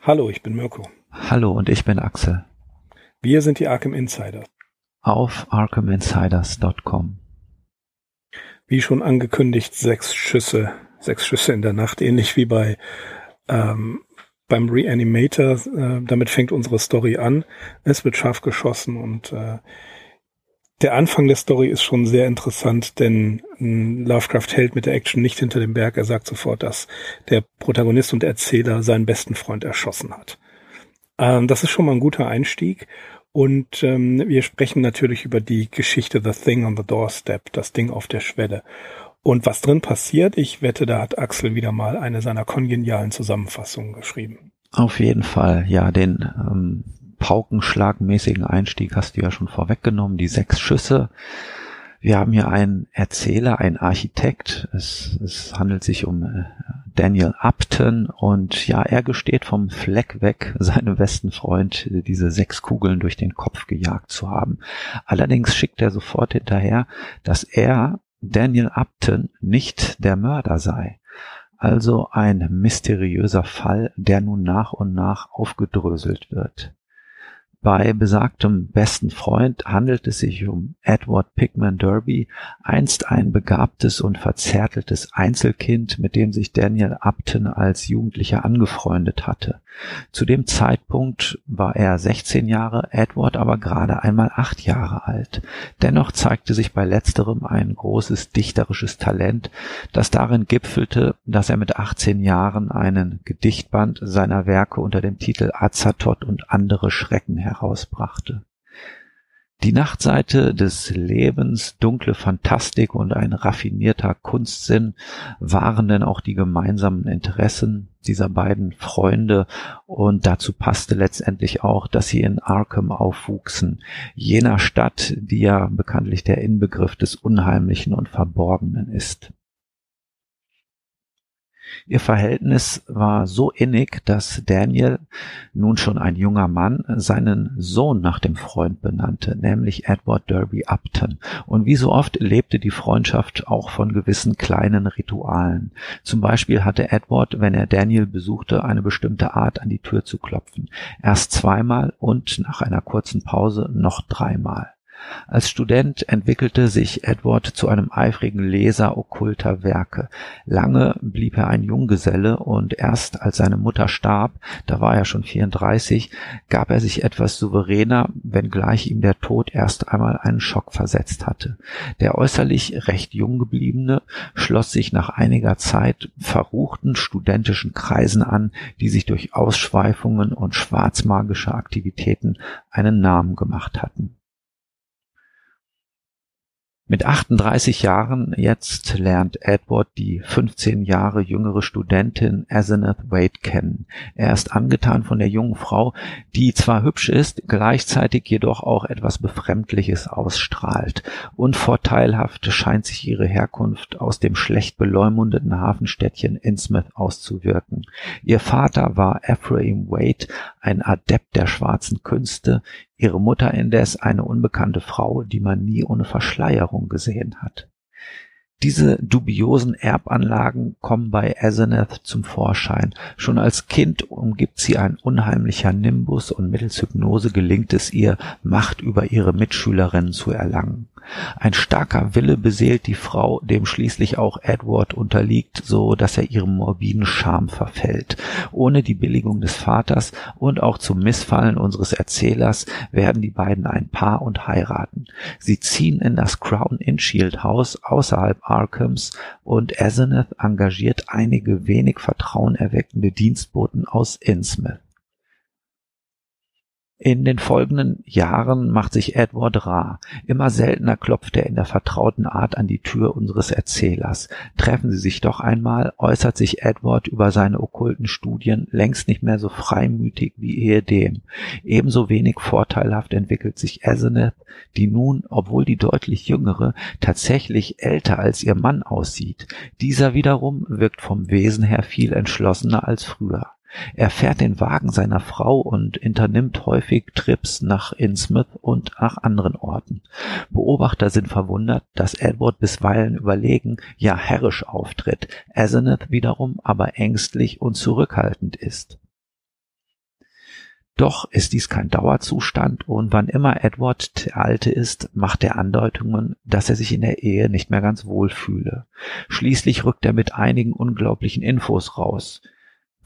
Hallo, ich bin Mirko. Hallo und ich bin Axel. Wir sind die Arkham Insider. Auf arkhaminsiders.com. Wie schon angekündigt, sechs Schüsse, sechs Schüsse in der Nacht, ähnlich wie bei ähm, beim Reanimator. Äh, damit fängt unsere Story an. Es wird scharf geschossen und äh, der Anfang der Story ist schon sehr interessant, denn Lovecraft hält mit der Action nicht hinter dem Berg. Er sagt sofort, dass der Protagonist und Erzähler seinen besten Freund erschossen hat. Ähm, das ist schon mal ein guter Einstieg. Und ähm, wir sprechen natürlich über die Geschichte The Thing on the Doorstep, das Ding auf der Schwelle. Und was drin passiert, ich wette, da hat Axel wieder mal eine seiner kongenialen Zusammenfassungen geschrieben. Auf jeden Fall, ja, den ähm, paukenschlagmäßigen Einstieg hast du ja schon vorweggenommen, die sechs Schüsse. Wir haben hier einen Erzähler, einen Architekt. Es, es handelt sich um äh, Daniel Upton und ja, er gesteht vom Fleck weg, seinem besten Freund diese sechs Kugeln durch den Kopf gejagt zu haben. Allerdings schickt er sofort hinterher, dass er, Daniel Upton, nicht der Mörder sei. Also ein mysteriöser Fall, der nun nach und nach aufgedröselt wird. Bei besagtem besten Freund handelt es sich um Edward Pickman Derby, einst ein begabtes und verzärteltes Einzelkind, mit dem sich Daniel Upton als Jugendlicher angefreundet hatte. Zu dem Zeitpunkt war er 16 Jahre, Edward aber gerade einmal acht Jahre alt. Dennoch zeigte sich bei letzterem ein großes dichterisches Talent, das darin gipfelte, dass er mit 18 Jahren einen Gedichtband seiner Werke unter dem Titel Azathoth und andere Schrecken herausbrachte. Die Nachtseite des Lebens, dunkle Fantastik und ein raffinierter Kunstsinn waren denn auch die gemeinsamen Interessen dieser beiden Freunde und dazu passte letztendlich auch, dass sie in Arkham aufwuchsen, jener Stadt, die ja bekanntlich der Inbegriff des Unheimlichen und Verborgenen ist. Ihr Verhältnis war so innig, dass Daniel, nun schon ein junger Mann, seinen Sohn nach dem Freund benannte, nämlich Edward Derby Upton. Und wie so oft lebte die Freundschaft auch von gewissen kleinen Ritualen. Zum Beispiel hatte Edward, wenn er Daniel besuchte, eine bestimmte Art an die Tür zu klopfen. Erst zweimal und nach einer kurzen Pause noch dreimal. Als Student entwickelte sich Edward zu einem eifrigen Leser okkulter Werke. Lange blieb er ein Junggeselle und erst als seine Mutter starb, da war er schon 34, gab er sich etwas souveräner, wenngleich ihm der Tod erst einmal einen Schock versetzt hatte. Der äußerlich recht jung gebliebene schloss sich nach einiger Zeit verruchten studentischen Kreisen an, die sich durch Ausschweifungen und schwarzmagische Aktivitäten einen Namen gemacht hatten. Mit 38 Jahren jetzt lernt Edward die 15 Jahre jüngere Studentin Asenath Wade kennen. Er ist angetan von der jungen Frau, die zwar hübsch ist, gleichzeitig jedoch auch etwas Befremdliches ausstrahlt. Unvorteilhaft scheint sich ihre Herkunft aus dem schlecht beleumundeten Hafenstädtchen Innsmouth auszuwirken. Ihr Vater war Ephraim Wade, ein Adept der schwarzen Künste, ihre Mutter indes eine unbekannte Frau, die man nie ohne Verschleierung gesehen hat. Diese dubiosen Erbanlagen kommen bei Asenath zum Vorschein. Schon als Kind umgibt sie ein unheimlicher Nimbus und mittels Hypnose gelingt es ihr, Macht über ihre Mitschülerinnen zu erlangen. Ein starker Wille beseelt die Frau, dem schließlich auch Edward unterliegt, so dass er ihrem morbiden Charme verfällt. Ohne die Billigung des Vaters und auch zum Missfallen unseres Erzählers werden die beiden ein Paar und heiraten. Sie ziehen in das Crown Shield Haus außerhalb Arkhams und Asenath engagiert einige wenig vertrauenerweckende Dienstboten aus Innsmouth. In den folgenden Jahren macht sich Edward rar. Immer seltener klopft er in der vertrauten Art an die Tür unseres Erzählers. Treffen sie sich doch einmal, äußert sich Edward über seine okkulten Studien längst nicht mehr so freimütig wie ehedem. Ebenso wenig vorteilhaft entwickelt sich Asenath, die nun, obwohl die deutlich jüngere, tatsächlich älter als ihr Mann aussieht. Dieser wiederum wirkt vom Wesen her viel entschlossener als früher. Er fährt den Wagen seiner Frau und unternimmt häufig Trips nach Innsmouth und nach anderen Orten. Beobachter sind verwundert, dass Edward bisweilen überlegen, ja herrisch auftritt, Asenath wiederum aber ängstlich und zurückhaltend ist. Doch ist dies kein Dauerzustand und wann immer Edward der Alte ist, macht er Andeutungen, dass er sich in der Ehe nicht mehr ganz wohl fühle. Schließlich rückt er mit einigen unglaublichen Infos raus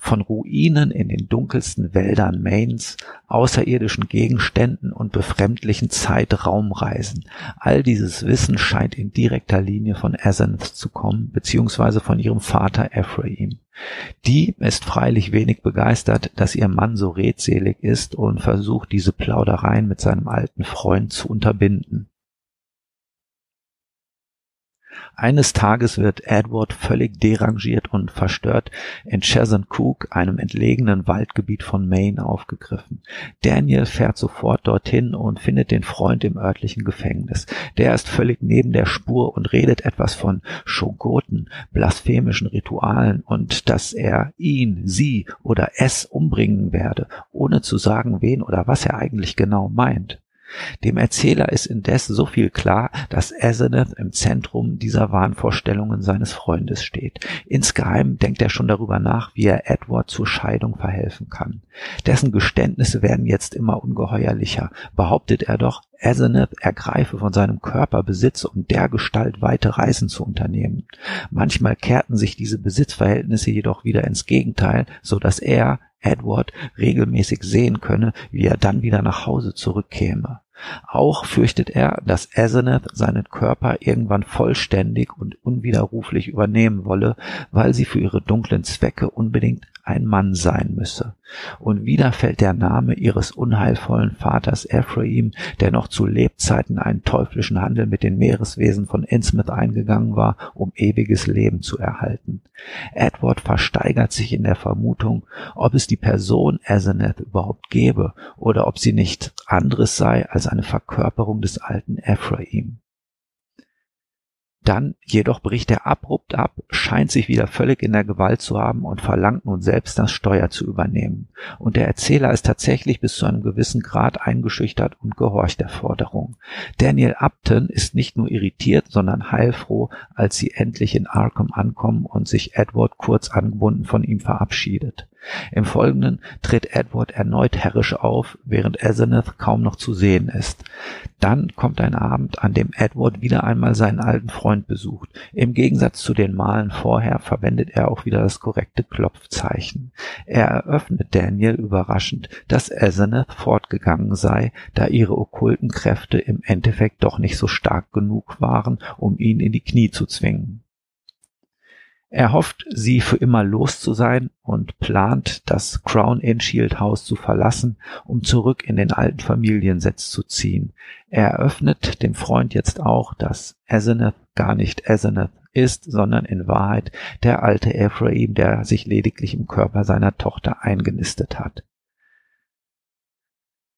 von Ruinen in den dunkelsten Wäldern Maines, außerirdischen Gegenständen und befremdlichen Zeitraumreisen. All dieses Wissen scheint in direkter Linie von Asenath zu kommen, beziehungsweise von ihrem Vater Ephraim. Die ist freilich wenig begeistert, dass ihr Mann so redselig ist und versucht, diese Plaudereien mit seinem alten Freund zu unterbinden. Eines Tages wird Edward völlig derangiert und verstört in Chesapeake, einem entlegenen Waldgebiet von Maine, aufgegriffen. Daniel fährt sofort dorthin und findet den Freund im örtlichen Gefängnis. Der ist völlig neben der Spur und redet etwas von Schogoten, blasphemischen Ritualen und dass er ihn, sie oder es umbringen werde, ohne zu sagen, wen oder was er eigentlich genau meint. Dem Erzähler ist indes so viel klar, dass Asenath im Zentrum dieser Wahnvorstellungen seines Freundes steht. Insgeheim denkt er schon darüber nach, wie er Edward zur Scheidung verhelfen kann. Dessen Geständnisse werden jetzt immer ungeheuerlicher. Behauptet er doch, Asenath ergreife von seinem Körper Besitz, um dergestalt weite Reisen zu unternehmen. Manchmal kehrten sich diese Besitzverhältnisse jedoch wieder ins Gegenteil, so dass er, Edward regelmäßig sehen könne, wie er dann wieder nach Hause zurückkäme. Auch fürchtet er, dass Asenath seinen Körper irgendwann vollständig und unwiderruflich übernehmen wolle, weil sie für ihre dunklen Zwecke unbedingt ein Mann sein müsse. Und wieder fällt der Name ihres unheilvollen Vaters Ephraim, der noch zu Lebzeiten einen teuflischen Handel mit den Meereswesen von Innsmouth eingegangen war, um ewiges Leben zu erhalten. Edward versteigert sich in der Vermutung, ob es die Person Asenath überhaupt gebe oder ob sie nicht anderes sei als eine Verkörperung des alten Ephraim. Dann jedoch bricht er abrupt ab, scheint sich wieder völlig in der Gewalt zu haben und verlangt nun selbst das Steuer zu übernehmen. Und der Erzähler ist tatsächlich bis zu einem gewissen Grad eingeschüchtert und gehorcht der Forderung. Daniel Upton ist nicht nur irritiert, sondern heilfroh, als sie endlich in Arkham ankommen und sich Edward kurz angebunden von ihm verabschiedet. Im Folgenden tritt Edward erneut herrisch auf, während Asenath kaum noch zu sehen ist. Dann kommt ein Abend, an dem Edward wieder einmal seinen alten Freund besucht. Im Gegensatz zu den Malen vorher verwendet er auch wieder das korrekte Klopfzeichen. Er eröffnet Daniel überraschend, dass Asenath fortgegangen sei, da ihre okkulten Kräfte im Endeffekt doch nicht so stark genug waren, um ihn in die Knie zu zwingen. Er hofft, sie für immer los zu sein und plant, das Crown Shield Haus zu verlassen, um zurück in den alten Familiensitz zu ziehen. Er eröffnet dem Freund jetzt auch, dass Asenath gar nicht Asenath ist, sondern in Wahrheit der alte Ephraim, der sich lediglich im Körper seiner Tochter eingenistet hat.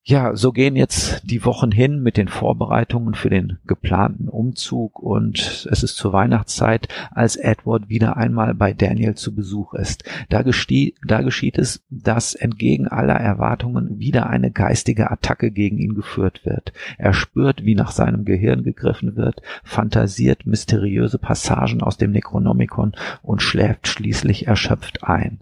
Ja, so gehen jetzt die Wochen hin mit den Vorbereitungen für den geplanten Umzug und es ist zur Weihnachtszeit, als Edward wieder einmal bei Daniel zu Besuch ist. Da, da geschieht es, dass entgegen aller Erwartungen wieder eine geistige Attacke gegen ihn geführt wird. Er spürt, wie nach seinem Gehirn gegriffen wird, fantasiert mysteriöse Passagen aus dem Necronomicon und schläft schließlich erschöpft ein.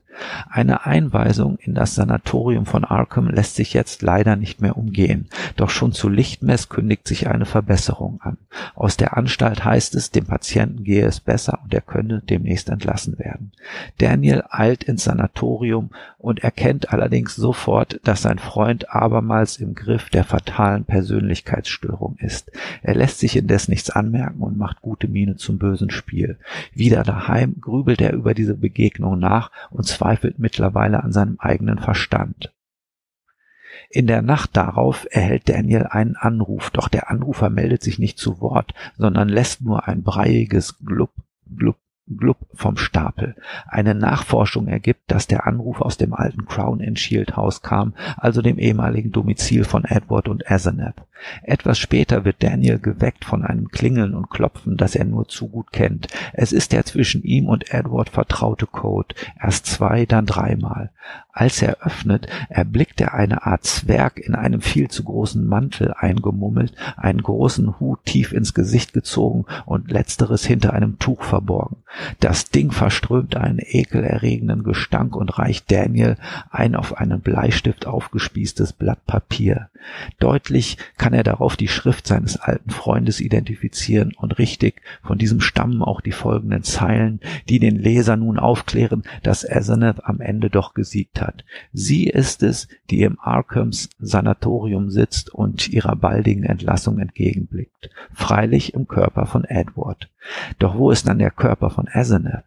Eine Einweisung in das Sanatorium von Arkham lässt sich jetzt leider nicht mehr umgehen, doch schon zu Lichtmess kündigt sich eine Verbesserung an. Aus der Anstalt heißt es, dem Patienten gehe es besser und er könne demnächst entlassen werden. Daniel eilt ins Sanatorium und erkennt allerdings sofort, dass sein Freund abermals im Griff der fatalen Persönlichkeitsstörung ist. Er lässt sich indes nichts anmerken und macht gute Miene zum bösen Spiel. Wieder daheim grübelt er über diese Begegnung nach und zweifelt mittlerweile an seinem eigenen Verstand. In der Nacht darauf erhält Daniel einen Anruf, doch der Anrufer meldet sich nicht zu Wort, sondern lässt nur ein breiiges Glupp, Glupp, Glupp vom Stapel. Eine Nachforschung ergibt, dass der Anruf aus dem alten Crown and Shield Haus kam, also dem ehemaligen Domizil von Edward und Asenath. Etwas später wird Daniel geweckt von einem Klingeln und Klopfen, das er nur zu gut kennt. Es ist der zwischen ihm und Edward vertraute Code. Erst zwei, dann dreimal. Als er öffnet, erblickt er eine Art Zwerg in einem viel zu großen Mantel eingemummelt, einen großen Hut tief ins Gesicht gezogen und letzteres hinter einem Tuch verborgen. Das Ding verströmt einen ekelerregenden Gestank und reicht Daniel ein auf einen Bleistift aufgespießtes Blatt Papier. Deutlich kann er darauf die Schrift seines alten Freundes identifizieren und richtig von diesem stammen auch die folgenden Zeilen, die den Leser nun aufklären, dass Asenath am Ende doch gesiegt hat. Sie ist es, die im Arkhams Sanatorium sitzt und ihrer baldigen Entlassung entgegenblickt. Freilich im Körper von Edward. Doch wo ist dann der Körper von Asenath?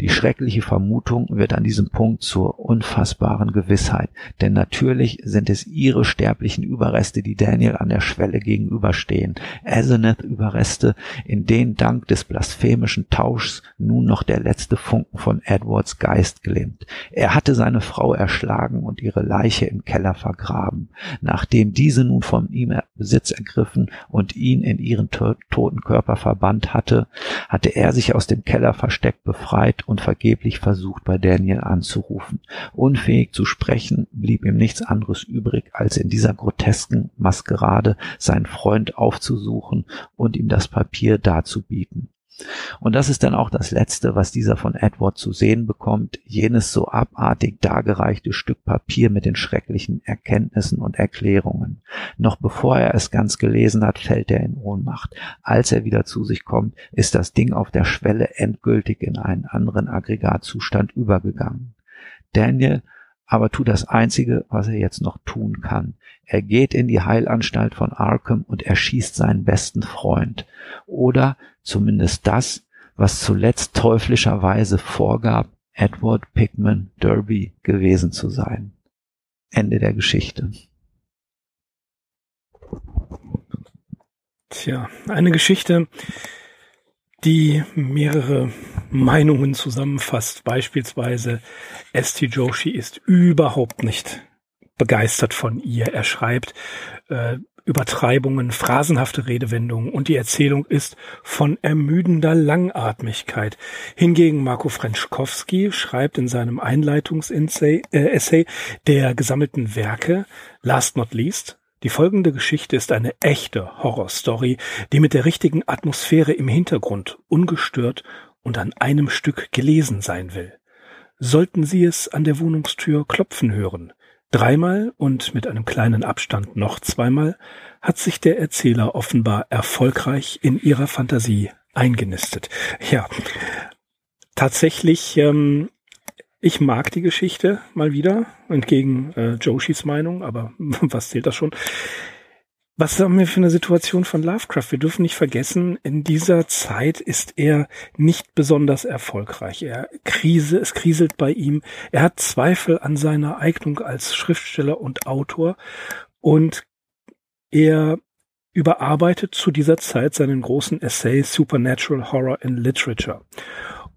Die schreckliche Vermutung wird an diesem Punkt zur unfassbaren Gewissheit, denn natürlich sind es ihre sterblichen Überreste, die Daniel an der Schwelle gegenüberstehen, Asenath-Überreste, in denen dank des blasphemischen Tauschs nun noch der letzte Funken von Edwards Geist glimmt. Er hatte seine Frau erschlagen und ihre Leiche im Keller vergraben. Nachdem diese nun von ihm Besitz ergriffen und ihn in ihren toten Körper verbannt hatte, hatte er sich aus dem Keller versteckt befreit Zeit und vergeblich versucht, bei Daniel anzurufen. Unfähig zu sprechen, blieb ihm nichts anderes übrig, als in dieser grotesken Maskerade seinen Freund aufzusuchen und ihm das Papier darzubieten. Und das ist dann auch das Letzte, was dieser von Edward zu sehen bekommt, jenes so abartig dargereichte Stück Papier mit den schrecklichen Erkenntnissen und Erklärungen. Noch bevor er es ganz gelesen hat, fällt er in Ohnmacht. Als er wieder zu sich kommt, ist das Ding auf der Schwelle endgültig in einen anderen Aggregatzustand übergegangen. Daniel aber tut das Einzige, was er jetzt noch tun kann. Er geht in die Heilanstalt von Arkham und erschießt seinen besten Freund. Oder zumindest das, was zuletzt teuflischerweise vorgab, Edward Pickman Derby gewesen zu sein. Ende der Geschichte. Tja, eine Geschichte, die mehrere Meinungen zusammenfasst. Beispielsweise Esti Joshi ist überhaupt nicht begeistert von ihr. Er schreibt äh, Übertreibungen, phrasenhafte Redewendungen und die Erzählung ist von ermüdender Langatmigkeit. Hingegen Marco Frenschkowski schreibt in seinem Einleitungsessay äh, der gesammelten Werke, last not least, die folgende Geschichte ist eine echte Horrorstory, die mit der richtigen Atmosphäre im Hintergrund ungestört und an einem Stück gelesen sein will. Sollten Sie es an der Wohnungstür klopfen hören, dreimal und mit einem kleinen Abstand noch zweimal, hat sich der Erzähler offenbar erfolgreich in ihrer Fantasie eingenistet. Ja, tatsächlich ähm, ich mag die Geschichte mal wieder, entgegen äh, Joshis Meinung, aber was zählt das schon? Was haben wir für eine Situation von Lovecraft? Wir dürfen nicht vergessen, in dieser Zeit ist er nicht besonders erfolgreich. Er Krise, es kriselt bei ihm. Er hat Zweifel an seiner Eignung als Schriftsteller und Autor und er überarbeitet zu dieser Zeit seinen großen Essay Supernatural Horror in Literature.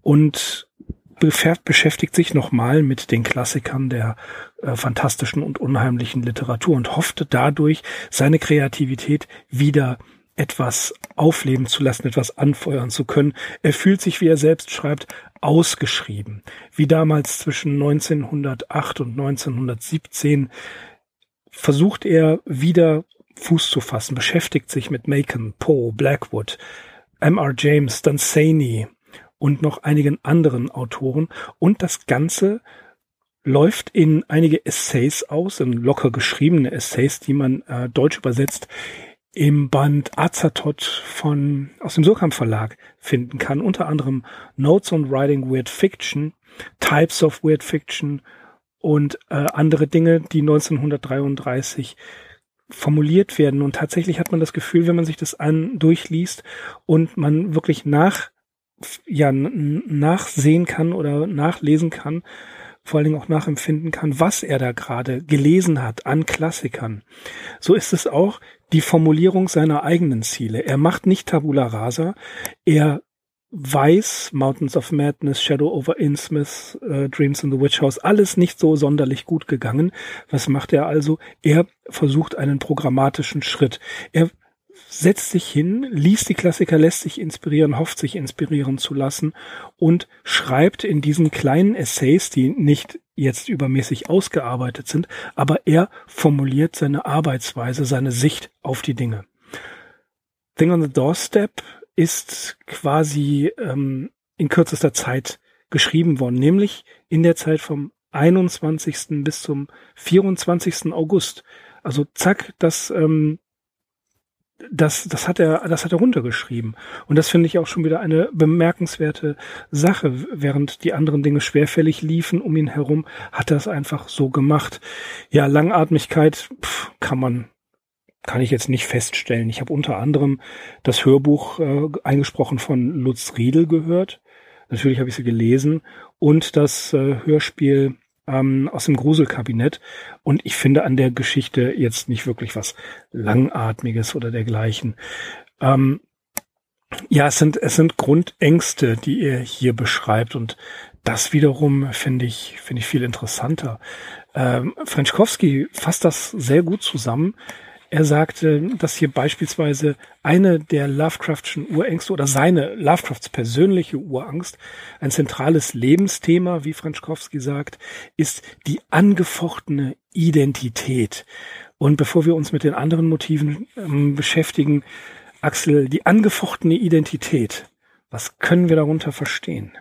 Und beschäftigt sich nochmal mit den Klassikern der äh, fantastischen und unheimlichen Literatur und hoffte dadurch, seine Kreativität wieder etwas aufleben zu lassen, etwas anfeuern zu können. Er fühlt sich, wie er selbst schreibt, ausgeschrieben. Wie damals zwischen 1908 und 1917 versucht er wieder Fuß zu fassen, beschäftigt sich mit Macon, Poe, Blackwood, M.R. James, Dunsany, und noch einigen anderen Autoren. Und das Ganze läuft in einige Essays aus, in locker geschriebene Essays, die man äh, deutsch übersetzt im Band Azatot von aus dem Surkamp Verlag finden kann. Unter anderem Notes on Writing Weird Fiction, Types of Weird Fiction und äh, andere Dinge, die 1933 formuliert werden. Und tatsächlich hat man das Gefühl, wenn man sich das an durchliest und man wirklich nach ja nachsehen kann oder nachlesen kann, vor allen Dingen auch nachempfinden kann, was er da gerade gelesen hat an Klassikern. So ist es auch die Formulierung seiner eigenen Ziele. Er macht nicht Tabula Rasa, er weiß, Mountains of Madness, Shadow over Innsmouth, äh, Dreams in the Witch House, alles nicht so sonderlich gut gegangen. Was macht er also? Er versucht einen programmatischen Schritt. Er setzt sich hin, liest die Klassiker, lässt sich inspirieren, hofft sich inspirieren zu lassen und schreibt in diesen kleinen Essays, die nicht jetzt übermäßig ausgearbeitet sind, aber er formuliert seine Arbeitsweise, seine Sicht auf die Dinge. Thing on the Doorstep ist quasi ähm, in kürzester Zeit geschrieben worden, nämlich in der Zeit vom 21. bis zum 24. August. Also zack, das, ähm, das, das hat er, das hat er runtergeschrieben. Und das finde ich auch schon wieder eine bemerkenswerte Sache. Während die anderen Dinge schwerfällig liefen um ihn herum, hat er es einfach so gemacht. Ja, Langatmigkeit pff, kann man kann ich jetzt nicht feststellen. Ich habe unter anderem das Hörbuch äh, eingesprochen von Lutz Riedel gehört. Natürlich habe ich sie gelesen und das äh, Hörspiel ähm, aus dem Gruselkabinett. Und ich finde an der Geschichte jetzt nicht wirklich was Langatmiges oder dergleichen. Ähm, ja, es sind, es sind Grundängste, die er hier beschreibt und das wiederum finde ich, finde ich viel interessanter. Ähm, Frenschkowski fasst das sehr gut zusammen, er sagte, dass hier beispielsweise eine der Lovecraftschen Urängste oder seine Lovecrafts persönliche Urangst, ein zentrales Lebensthema, wie Franschkowski sagt, ist die angefochtene Identität. Und bevor wir uns mit den anderen Motiven ähm, beschäftigen, Axel, die angefochtene Identität, was können wir darunter verstehen?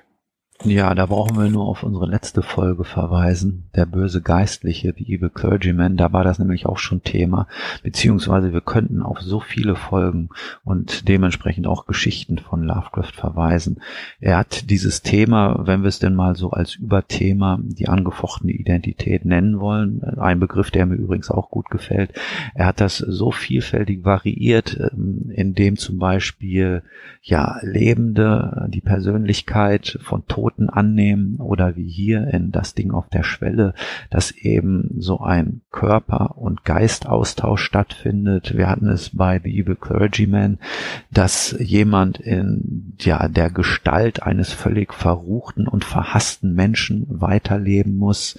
Ja, da brauchen wir nur auf unsere letzte Folge verweisen. Der böse Geistliche, The Evil Clergyman, da war das nämlich auch schon Thema. Beziehungsweise wir könnten auf so viele Folgen und dementsprechend auch Geschichten von Lovecraft verweisen. Er hat dieses Thema, wenn wir es denn mal so als Überthema, die angefochtene Identität nennen wollen, ein Begriff, der mir übrigens auch gut gefällt. Er hat das so vielfältig variiert, ähm, indem zum Beispiel, ja, Lebende, die Persönlichkeit von Toten Toten annehmen oder wie hier in das Ding auf der Schwelle, dass eben so ein Körper- und Geistaustausch stattfindet. Wir hatten es bei The Evil Clergyman, dass jemand in ja, der Gestalt eines völlig verruchten und verhassten Menschen weiterleben muss.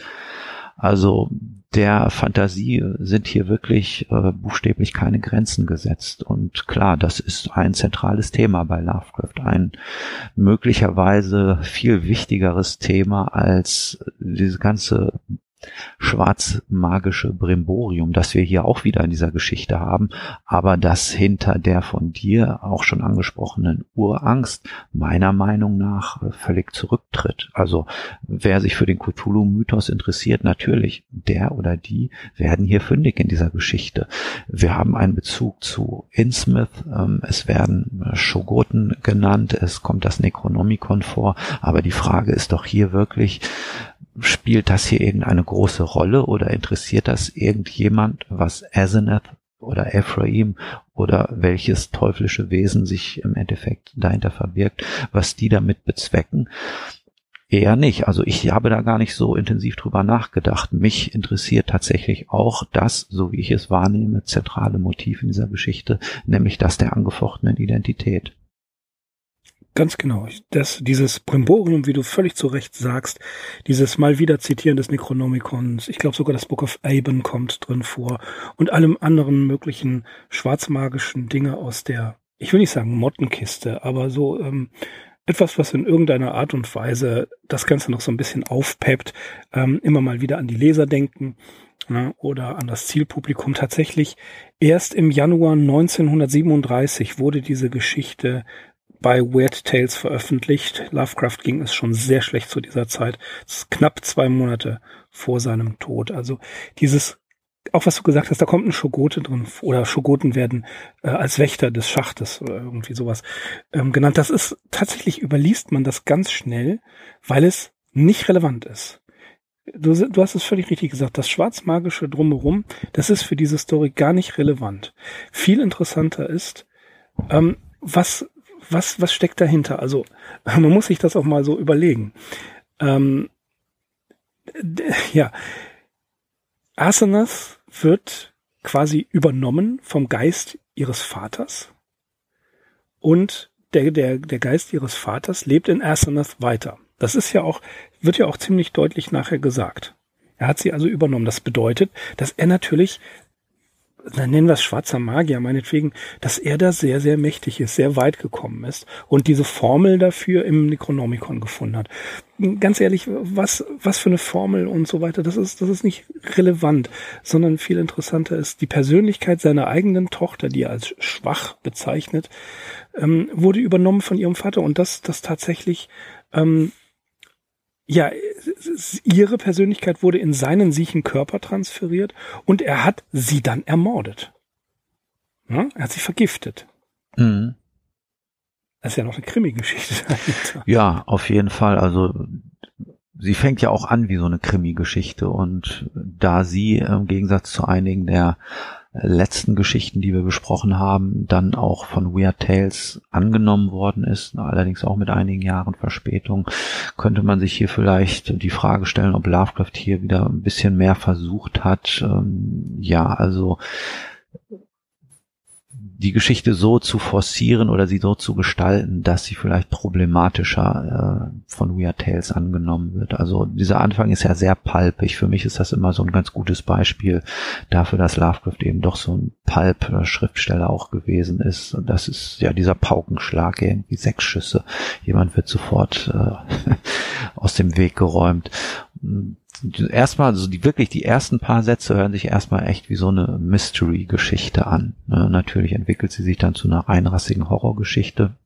Also der Fantasie sind hier wirklich äh, buchstäblich keine Grenzen gesetzt. Und klar, das ist ein zentrales Thema bei Lovecraft, ein möglicherweise viel wichtigeres Thema als diese ganze schwarzmagische Brimborium, das wir hier auch wieder in dieser Geschichte haben, aber das hinter der von dir auch schon angesprochenen Urangst meiner Meinung nach völlig zurücktritt. Also wer sich für den Cthulhu-Mythos interessiert, natürlich, der oder die werden hier fündig in dieser Geschichte. Wir haben einen Bezug zu Innsmouth, ähm, es werden Shogoten genannt, es kommt das Necronomicon vor, aber die Frage ist doch hier wirklich, spielt das hier irgendeine große Rolle oder interessiert das irgendjemand, was Asenath oder Ephraim oder welches teuflische Wesen sich im Endeffekt dahinter verbirgt, was die damit bezwecken? Eher nicht. Also ich habe da gar nicht so intensiv drüber nachgedacht. Mich interessiert tatsächlich auch das, so wie ich es wahrnehme, zentrale Motiv in dieser Geschichte, nämlich das der angefochtenen Identität. Ganz genau. Das, dieses Brimborium, wie du völlig zu Recht sagst, dieses mal wieder Zitieren des Necronomicons, ich glaube sogar das Book of Aben kommt drin vor und allem anderen möglichen schwarzmagischen Dinge aus der, ich will nicht sagen Mottenkiste, aber so ähm, etwas, was in irgendeiner Art und Weise das Ganze noch so ein bisschen aufpeppt, ähm, immer mal wieder an die Leser denken ne, oder an das Zielpublikum. Tatsächlich erst im Januar 1937 wurde diese Geschichte bei Weird Tales veröffentlicht. Lovecraft ging es schon sehr schlecht zu dieser Zeit. Knapp zwei Monate vor seinem Tod. Also dieses, auch was du gesagt hast, da kommt ein Schogote drin oder Schogoten werden äh, als Wächter des Schachtes oder irgendwie sowas ähm, genannt. Das ist tatsächlich überliest man das ganz schnell, weil es nicht relevant ist. Du, du hast es völlig richtig gesagt. Das Schwarzmagische drumherum, das ist für diese Story gar nicht relevant. Viel interessanter ist, ähm, was was, was steckt dahinter? Also man muss sich das auch mal so überlegen. Ähm, ja, Asenath wird quasi übernommen vom Geist ihres Vaters und der, der, der Geist ihres Vaters lebt in Asenath weiter. Das ist ja auch, wird ja auch ziemlich deutlich nachher gesagt. Er hat sie also übernommen. Das bedeutet, dass er natürlich dann nennen wir es schwarzer Magier, meinetwegen, dass er da sehr, sehr mächtig ist, sehr weit gekommen ist und diese Formel dafür im Necronomicon gefunden hat. Ganz ehrlich, was, was für eine Formel und so weiter, das ist, das ist nicht relevant, sondern viel interessanter ist die Persönlichkeit seiner eigenen Tochter, die er als schwach bezeichnet, ähm, wurde übernommen von ihrem Vater und das, das tatsächlich, ähm, ja, ihre Persönlichkeit wurde in seinen siechen Körper transferiert und er hat sie dann ermordet. Ja, er hat sie vergiftet. Mhm. Das ist ja noch eine Krimi-Geschichte. Ja, auf jeden Fall. Also sie fängt ja auch an wie so eine Krimi-Geschichte und da sie im Gegensatz zu einigen der letzten Geschichten, die wir besprochen haben, dann auch von Weird Tales angenommen worden ist, allerdings auch mit einigen Jahren Verspätung, könnte man sich hier vielleicht die Frage stellen, ob Lovecraft hier wieder ein bisschen mehr versucht hat. Ähm, ja, also die Geschichte so zu forcieren oder sie so zu gestalten, dass sie vielleicht problematischer äh, von Weird Tales angenommen wird. Also dieser Anfang ist ja sehr palpig. Für mich ist das immer so ein ganz gutes Beispiel dafür, dass Lovecraft eben doch so ein Pulp-Schriftsteller auch gewesen ist. Und das ist ja dieser Paukenschlag, irgendwie sechs Schüsse. Jemand wird sofort äh, aus dem Weg geräumt erstmal, so die wirklich die ersten paar Sätze hören sich erstmal echt wie so eine Mystery-Geschichte an. Ne? Natürlich entwickelt sie sich dann zu einer einrassigen Horrorgeschichte.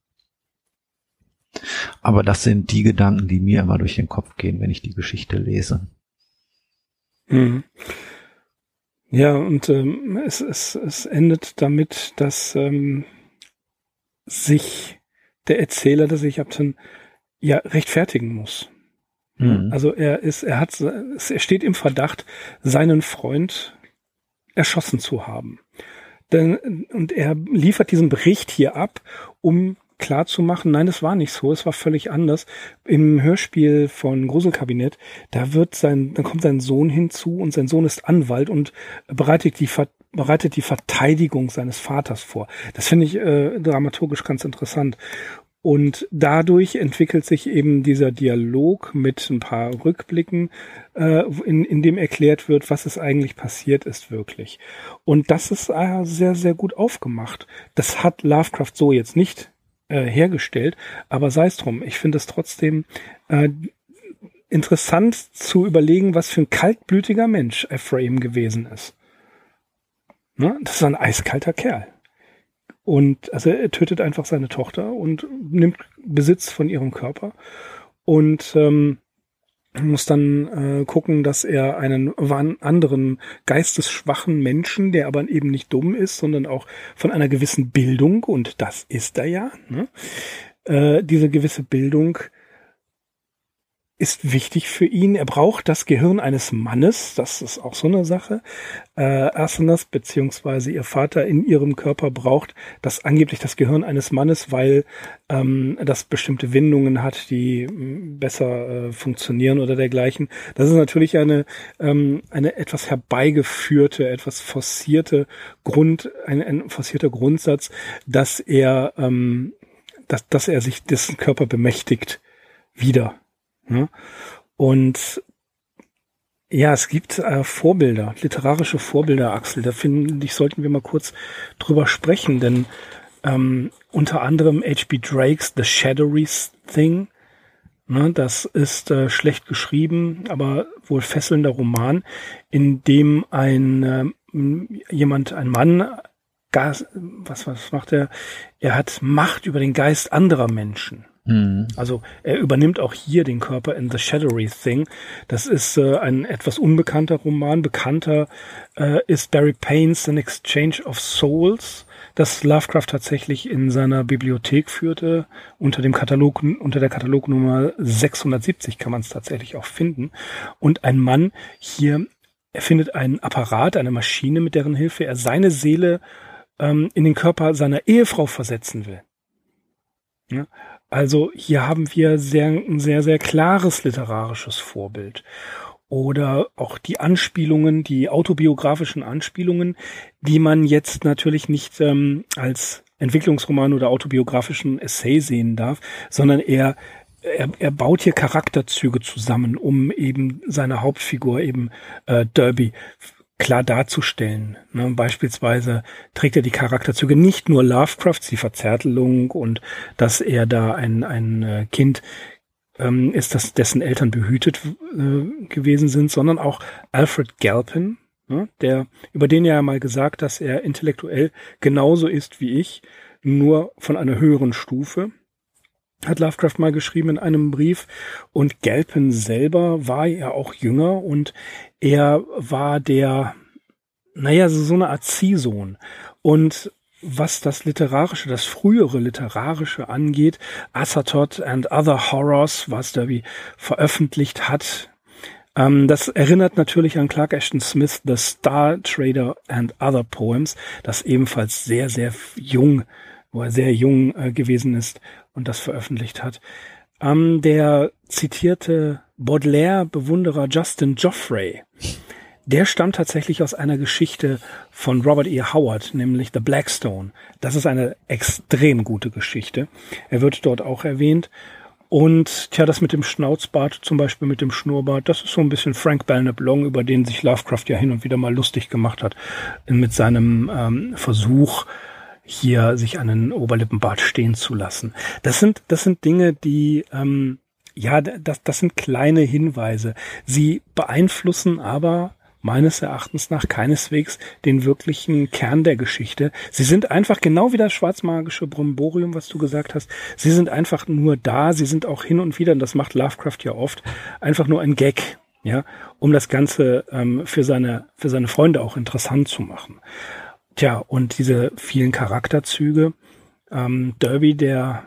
Aber das sind die Gedanken, die mir immer durch den Kopf gehen, wenn ich die Geschichte lese. Mhm. Ja, und ähm, es, es, es endet damit, dass ähm, sich der Erzähler, der sich Abton ja rechtfertigen muss. Mhm. Also er ist, er hat, er steht im Verdacht, seinen Freund erschossen zu haben. Denn, und er liefert diesen Bericht hier ab, um klar zu machen, nein, es war nicht so, es war völlig anders. Im Hörspiel von Gruselkabinett, da wird sein, dann kommt sein Sohn hinzu und sein Sohn ist Anwalt und bereitet die, bereitet die Verteidigung seines Vaters vor. Das finde ich äh, dramaturgisch ganz interessant. Und dadurch entwickelt sich eben dieser Dialog mit ein paar Rückblicken, äh, in, in dem erklärt wird, was es eigentlich passiert ist wirklich. Und das ist äh, sehr, sehr gut aufgemacht. Das hat Lovecraft so jetzt nicht äh, hergestellt, aber sei es drum. Ich finde es trotzdem äh, interessant zu überlegen, was für ein kaltblütiger Mensch Ephraim gewesen ist. Ne? Das ist ein eiskalter Kerl. Und also er tötet einfach seine Tochter und nimmt Besitz von ihrem Körper und ähm, muss dann äh, gucken, dass er einen anderen geistesschwachen Menschen, der aber eben nicht dumm ist, sondern auch von einer gewissen Bildung, und das ist er ja, ne? äh, diese gewisse Bildung ist wichtig für ihn. Er braucht das Gehirn eines Mannes. Das ist auch so eine Sache. Äh, Asanas beziehungsweise ihr Vater in ihrem Körper braucht das angeblich das Gehirn eines Mannes, weil ähm, das bestimmte Windungen hat, die mm, besser äh, funktionieren oder dergleichen. Das ist natürlich eine ähm, eine etwas herbeigeführte, etwas forcierte Grund, ein, ein forcierter Grundsatz, dass er ähm, dass, dass er sich dessen Körper bemächtigt wieder Ne? Und ja, es gibt äh, Vorbilder, literarische Vorbilder, Axel. Da finde ich, sollten wir mal kurz drüber sprechen, denn ähm, unter anderem H.B. Drakes The Shadowy Thing, ne, das ist äh, schlecht geschrieben, aber wohl fesselnder Roman, in dem ein äh, jemand, ein Mann, Gas, was, was macht er? Er hat Macht über den Geist anderer Menschen. Mhm. Also er übernimmt auch hier den Körper in The Shadowy Thing. Das ist äh, ein etwas unbekannter Roman. Bekannter äh, ist Barry Payne's An Exchange of Souls, das Lovecraft tatsächlich in seiner Bibliothek führte. Unter dem Katalog, unter der Katalognummer 670 kann man es tatsächlich auch finden. Und ein Mann hier er findet einen Apparat, eine Maschine, mit deren Hilfe er seine Seele ähm, in den Körper seiner Ehefrau versetzen will. Ja? Also hier haben wir sehr, ein sehr, sehr klares literarisches Vorbild. Oder auch die Anspielungen, die autobiografischen Anspielungen, die man jetzt natürlich nicht ähm, als Entwicklungsroman oder autobiografischen Essay sehen darf, sondern er, er, er baut hier Charakterzüge zusammen, um eben seine Hauptfigur eben äh, Derby klar darzustellen. Ne? Beispielsweise trägt er die Charakterzüge nicht nur Lovecrafts, die Verzärtelung und dass er da ein, ein äh, Kind ähm, ist, dass dessen Eltern behütet äh, gewesen sind, sondern auch Alfred Galpin, ne? der, über den ja mal gesagt, dass er intellektuell genauso ist wie ich, nur von einer höheren Stufe hat Lovecraft mal geschrieben in einem Brief. Und Galpin selber war ja auch jünger und er war der, naja, so eine Art Ziehsohn. Und was das Literarische, das frühere Literarische angeht, Azathoth and Other Horrors, was Derby veröffentlicht hat, ähm, das erinnert natürlich an Clark Ashton Smith, The Star Trader and Other Poems, das ebenfalls sehr, sehr jung, wo er sehr jung äh, gewesen ist und das veröffentlicht hat. Ähm, der zitierte Baudelaire-Bewunderer Justin Joffrey, der stammt tatsächlich aus einer Geschichte von Robert E. Howard, nämlich The Blackstone. Das ist eine extrem gute Geschichte. Er wird dort auch erwähnt. Und tja, das mit dem Schnauzbart, zum Beispiel mit dem Schnurrbart, das ist so ein bisschen Frank Belknap Long, über den sich Lovecraft ja hin und wieder mal lustig gemacht hat, mit seinem ähm, Versuch, hier sich einen Oberlippenbart stehen zu lassen. Das sind, das sind Dinge, die ähm, ja, das, das sind kleine Hinweise. Sie beeinflussen aber meines Erachtens nach keineswegs den wirklichen Kern der Geschichte. Sie sind einfach genau wie das schwarzmagische Bromborium, was du gesagt hast. Sie sind einfach nur da. Sie sind auch hin und wieder, und das macht Lovecraft ja oft, einfach nur ein Gag, ja, um das Ganze ähm, für seine für seine Freunde auch interessant zu machen. Tja, und diese vielen Charakterzüge, ähm, Derby, der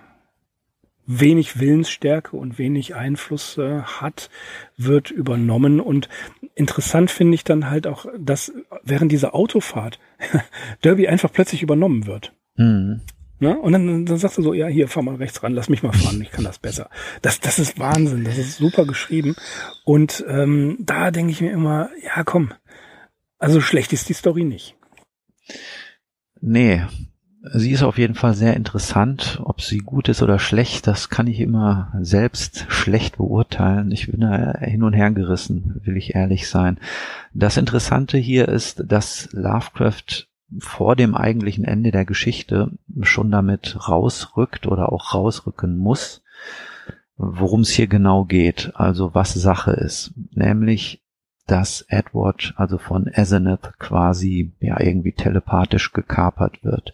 wenig Willensstärke und wenig Einfluss äh, hat, wird übernommen. Und interessant finde ich dann halt auch, dass während dieser Autofahrt Derby einfach plötzlich übernommen wird. Mhm. Ne? Und dann, dann sagst du so, ja, hier, fahr mal rechts ran, lass mich mal fahren, ich kann das besser. Das, das ist Wahnsinn, das ist super geschrieben. Und ähm, da denke ich mir immer, ja, komm, also schlecht ist die Story nicht. Nee, Sie ist auf jeden Fall sehr interessant. Ob sie gut ist oder schlecht, das kann ich immer selbst schlecht beurteilen. Ich bin da hin und her gerissen, will ich ehrlich sein. Das Interessante hier ist, dass Lovecraft vor dem eigentlichen Ende der Geschichte schon damit rausrückt oder auch rausrücken muss, worum es hier genau geht, also was Sache ist. Nämlich dass Edward, also von Asenath quasi ja irgendwie telepathisch gekapert wird.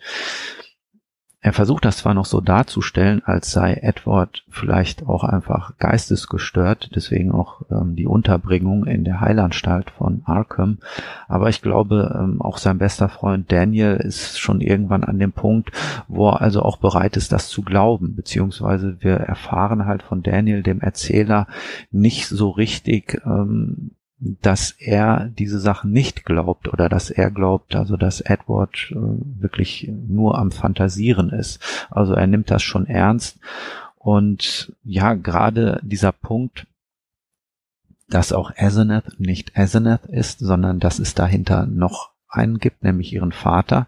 Er versucht das zwar noch so darzustellen, als sei Edward vielleicht auch einfach geistesgestört, deswegen auch ähm, die Unterbringung in der Heilanstalt von Arkham, aber ich glaube, ähm, auch sein bester Freund Daniel ist schon irgendwann an dem Punkt, wo er also auch bereit ist, das zu glauben, beziehungsweise wir erfahren halt von Daniel, dem Erzähler, nicht so richtig, ähm, dass er diese Sachen nicht glaubt oder dass er glaubt, also dass Edward äh, wirklich nur am Fantasieren ist. Also er nimmt das schon ernst. Und ja, gerade dieser Punkt, dass auch Asenath nicht Asenath ist, sondern dass es dahinter noch einen gibt, nämlich ihren Vater,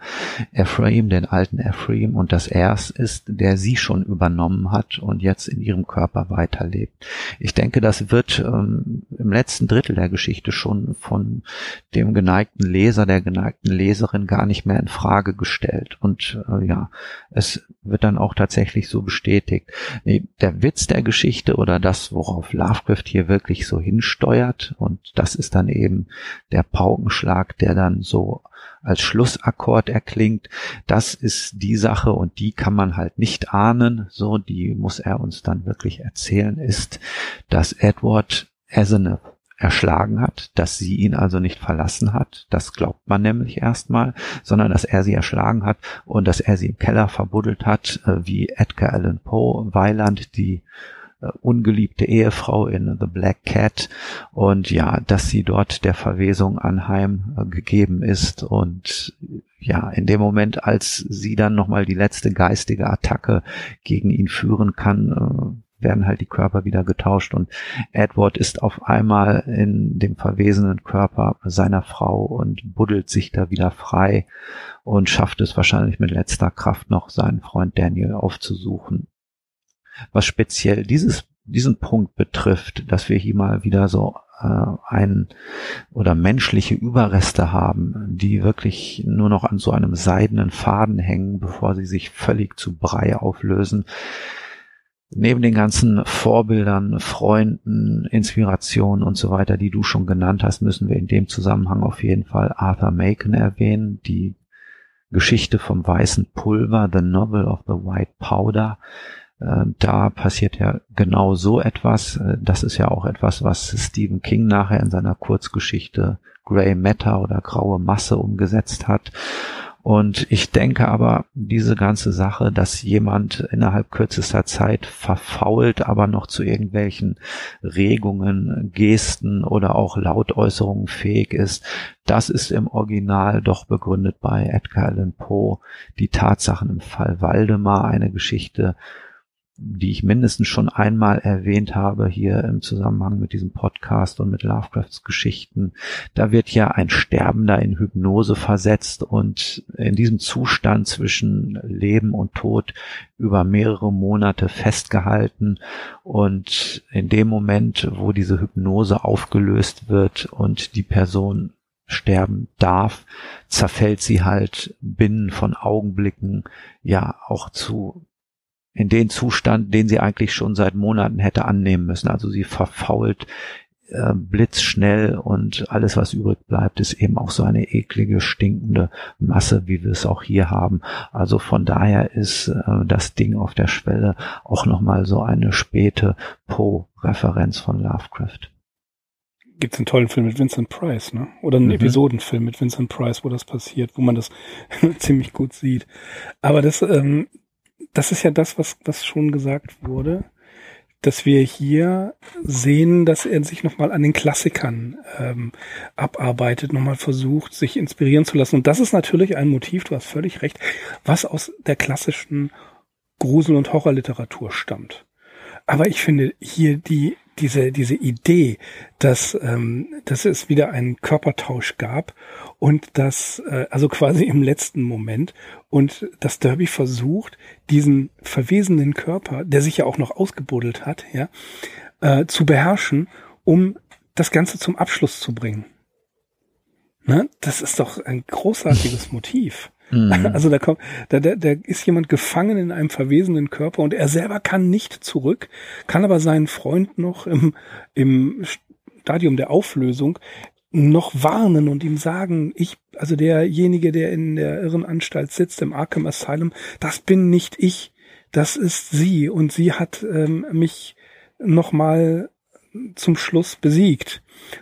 Ephraim, den alten Ephraim, und dass er es ist, der sie schon übernommen hat und jetzt in ihrem Körper weiterlebt. Ich denke, das wird ähm, im letzten Drittel der Geschichte schon von dem geneigten Leser, der geneigten Leserin gar nicht mehr in Frage gestellt. Und äh, ja, es wird dann auch tatsächlich so bestätigt. Der Witz der Geschichte oder das, worauf Lovecraft hier wirklich so hinsteuert, und das ist dann eben der Paukenschlag, der dann so als Schlussakkord erklingt. Das ist die Sache und die kann man halt nicht ahnen. So, die muss er uns dann wirklich erzählen, ist, dass Edward Asenath erschlagen hat, dass sie ihn also nicht verlassen hat. Das glaubt man nämlich erstmal, sondern dass er sie erschlagen hat und dass er sie im Keller verbuddelt hat, äh, wie Edgar Allan Poe, Weiland, die ungeliebte Ehefrau in The Black Cat. Und ja, dass sie dort der Verwesung anheim äh, gegeben ist. Und ja, in dem Moment, als sie dann nochmal die letzte geistige Attacke gegen ihn führen kann, werden halt die Körper wieder getauscht. Und Edward ist auf einmal in dem verwesenen Körper seiner Frau und buddelt sich da wieder frei und schafft es wahrscheinlich mit letzter Kraft noch seinen Freund Daniel aufzusuchen. Was speziell dieses diesen Punkt betrifft, dass wir hier mal wieder so äh, ein oder menschliche Überreste haben, die wirklich nur noch an so einem seidenen Faden hängen, bevor sie sich völlig zu Brei auflösen. Neben den ganzen Vorbildern, Freunden, Inspirationen und so weiter, die du schon genannt hast, müssen wir in dem Zusammenhang auf jeden Fall Arthur Macon erwähnen, die Geschichte vom weißen Pulver, The Novel of the White Powder, da passiert ja genau so etwas. Äh, das ist ja auch etwas, was Stephen King nachher in seiner Kurzgeschichte Grey Matter oder Graue Masse umgesetzt hat. Und ich denke aber, diese ganze Sache, dass jemand innerhalb kürzester Zeit verfault, aber noch zu irgendwelchen Regungen, Gesten oder auch Lautäußerungen fähig ist, das ist im Original doch begründet bei Edgar Allan Poe. Die Tatsachen im Fall Waldemar, eine Geschichte, die ich mindestens schon einmal erwähnt habe hier im Zusammenhang mit diesem Podcast und mit Lovecrafts Geschichten. Da wird ja ein Sterbender in Hypnose versetzt und in diesem Zustand zwischen Leben und Tod über mehrere Monate festgehalten und in dem Moment, wo diese Hypnose aufgelöst wird und die Person sterben darf, zerfällt sie halt binnen von Augenblicken ja auch zu in den Zustand, den sie eigentlich schon seit Monaten hätte annehmen müssen. Also sie verfault äh, blitzschnell und alles, was übrig bleibt, ist eben auch so eine eklige, stinkende Masse, wie wir es auch hier haben. Also von daher ist äh, das Ding auf der Schwelle auch nochmal so eine späte Po-Referenz von Lovecraft. Gibt es einen tollen Film mit Vincent Price, ne? Oder einen mhm. Episodenfilm mit Vincent Price, wo das passiert, wo man das ziemlich gut sieht. Aber das, ähm, das ist ja das, was, was schon gesagt wurde, dass wir hier sehen, dass er sich nochmal an den Klassikern ähm, abarbeitet, nochmal versucht, sich inspirieren zu lassen. Und das ist natürlich ein Motiv, du hast völlig recht, was aus der klassischen Grusel- und Horrorliteratur stammt. Aber ich finde hier die diese, diese Idee, dass, ähm, dass es wieder einen Körpertausch gab und dass, äh, also quasi im letzten Moment und dass Derby versucht, diesen verwesenen Körper, der sich ja auch noch ausgebuddelt hat, ja, äh, zu beherrschen, um das Ganze zum Abschluss zu bringen. Ne? Das ist doch ein großartiges Motiv. Mhm. Also da kommt, da, da, da ist jemand gefangen in einem verwesenen Körper und er selber kann nicht zurück, kann aber seinen Freund noch im, im Stadium der Auflösung noch warnen und ihm sagen, ich, also derjenige, der in der Irrenanstalt sitzt, im Arkham Asylum, das bin nicht ich, das ist sie und sie hat ähm, mich nochmal zum Schluss besiegt.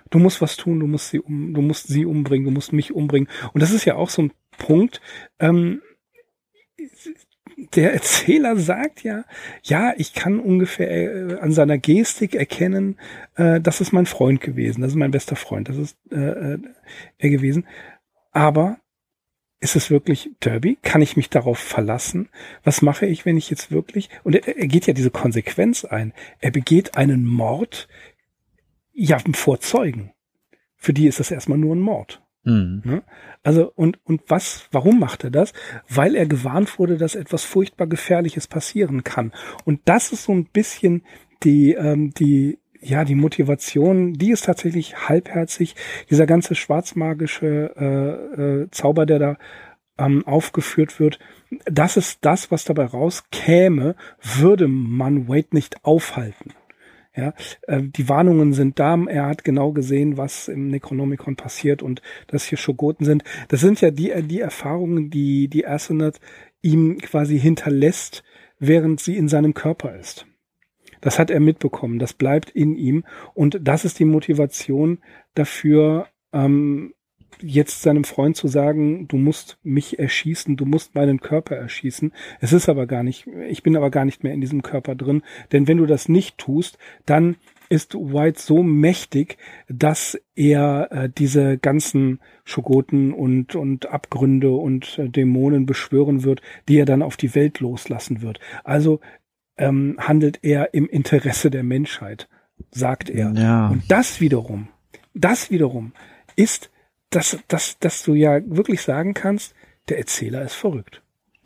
Du musst was tun, du musst sie um, du musst sie umbringen, du musst mich umbringen. Und das ist ja auch so ein Punkt. Ähm, der Erzähler sagt ja, ja, ich kann ungefähr äh, an seiner Gestik erkennen, äh, das ist mein Freund gewesen, das ist mein bester Freund, das ist äh, äh, er gewesen. Aber ist es wirklich Derby? Kann ich mich darauf verlassen? Was mache ich, wenn ich jetzt wirklich, und er, er geht ja diese Konsequenz ein, er begeht einen Mord, ja, vor Zeugen. Für die ist das erstmal nur ein Mord. Mhm. Ne? Also und und was? Warum macht er das? Weil er gewarnt wurde, dass etwas furchtbar Gefährliches passieren kann. Und das ist so ein bisschen die ähm, die ja die Motivation. Die ist tatsächlich halbherzig. Dieser ganze schwarzmagische äh, äh, Zauber, der da ähm, aufgeführt wird, das ist das, was dabei rauskäme, würde man Wade nicht aufhalten. Ja, äh, die Warnungen sind da. Er hat genau gesehen, was im Necronomicon passiert und dass hier Schogoten sind. Das sind ja die, die Erfahrungen, die die Asenath ihm quasi hinterlässt, während sie in seinem Körper ist. Das hat er mitbekommen. Das bleibt in ihm. Und das ist die Motivation dafür, ähm, jetzt seinem Freund zu sagen, du musst mich erschießen, du musst meinen Körper erschießen. Es ist aber gar nicht, ich bin aber gar nicht mehr in diesem Körper drin, denn wenn du das nicht tust, dann ist White so mächtig, dass er äh, diese ganzen Schogoten und, und Abgründe und äh, Dämonen beschwören wird, die er dann auf die Welt loslassen wird. Also ähm, handelt er im Interesse der Menschheit, sagt er. Ja. Und das wiederum, das wiederum ist, dass, dass, dass du ja wirklich sagen kannst, der Erzähler ist verrückt.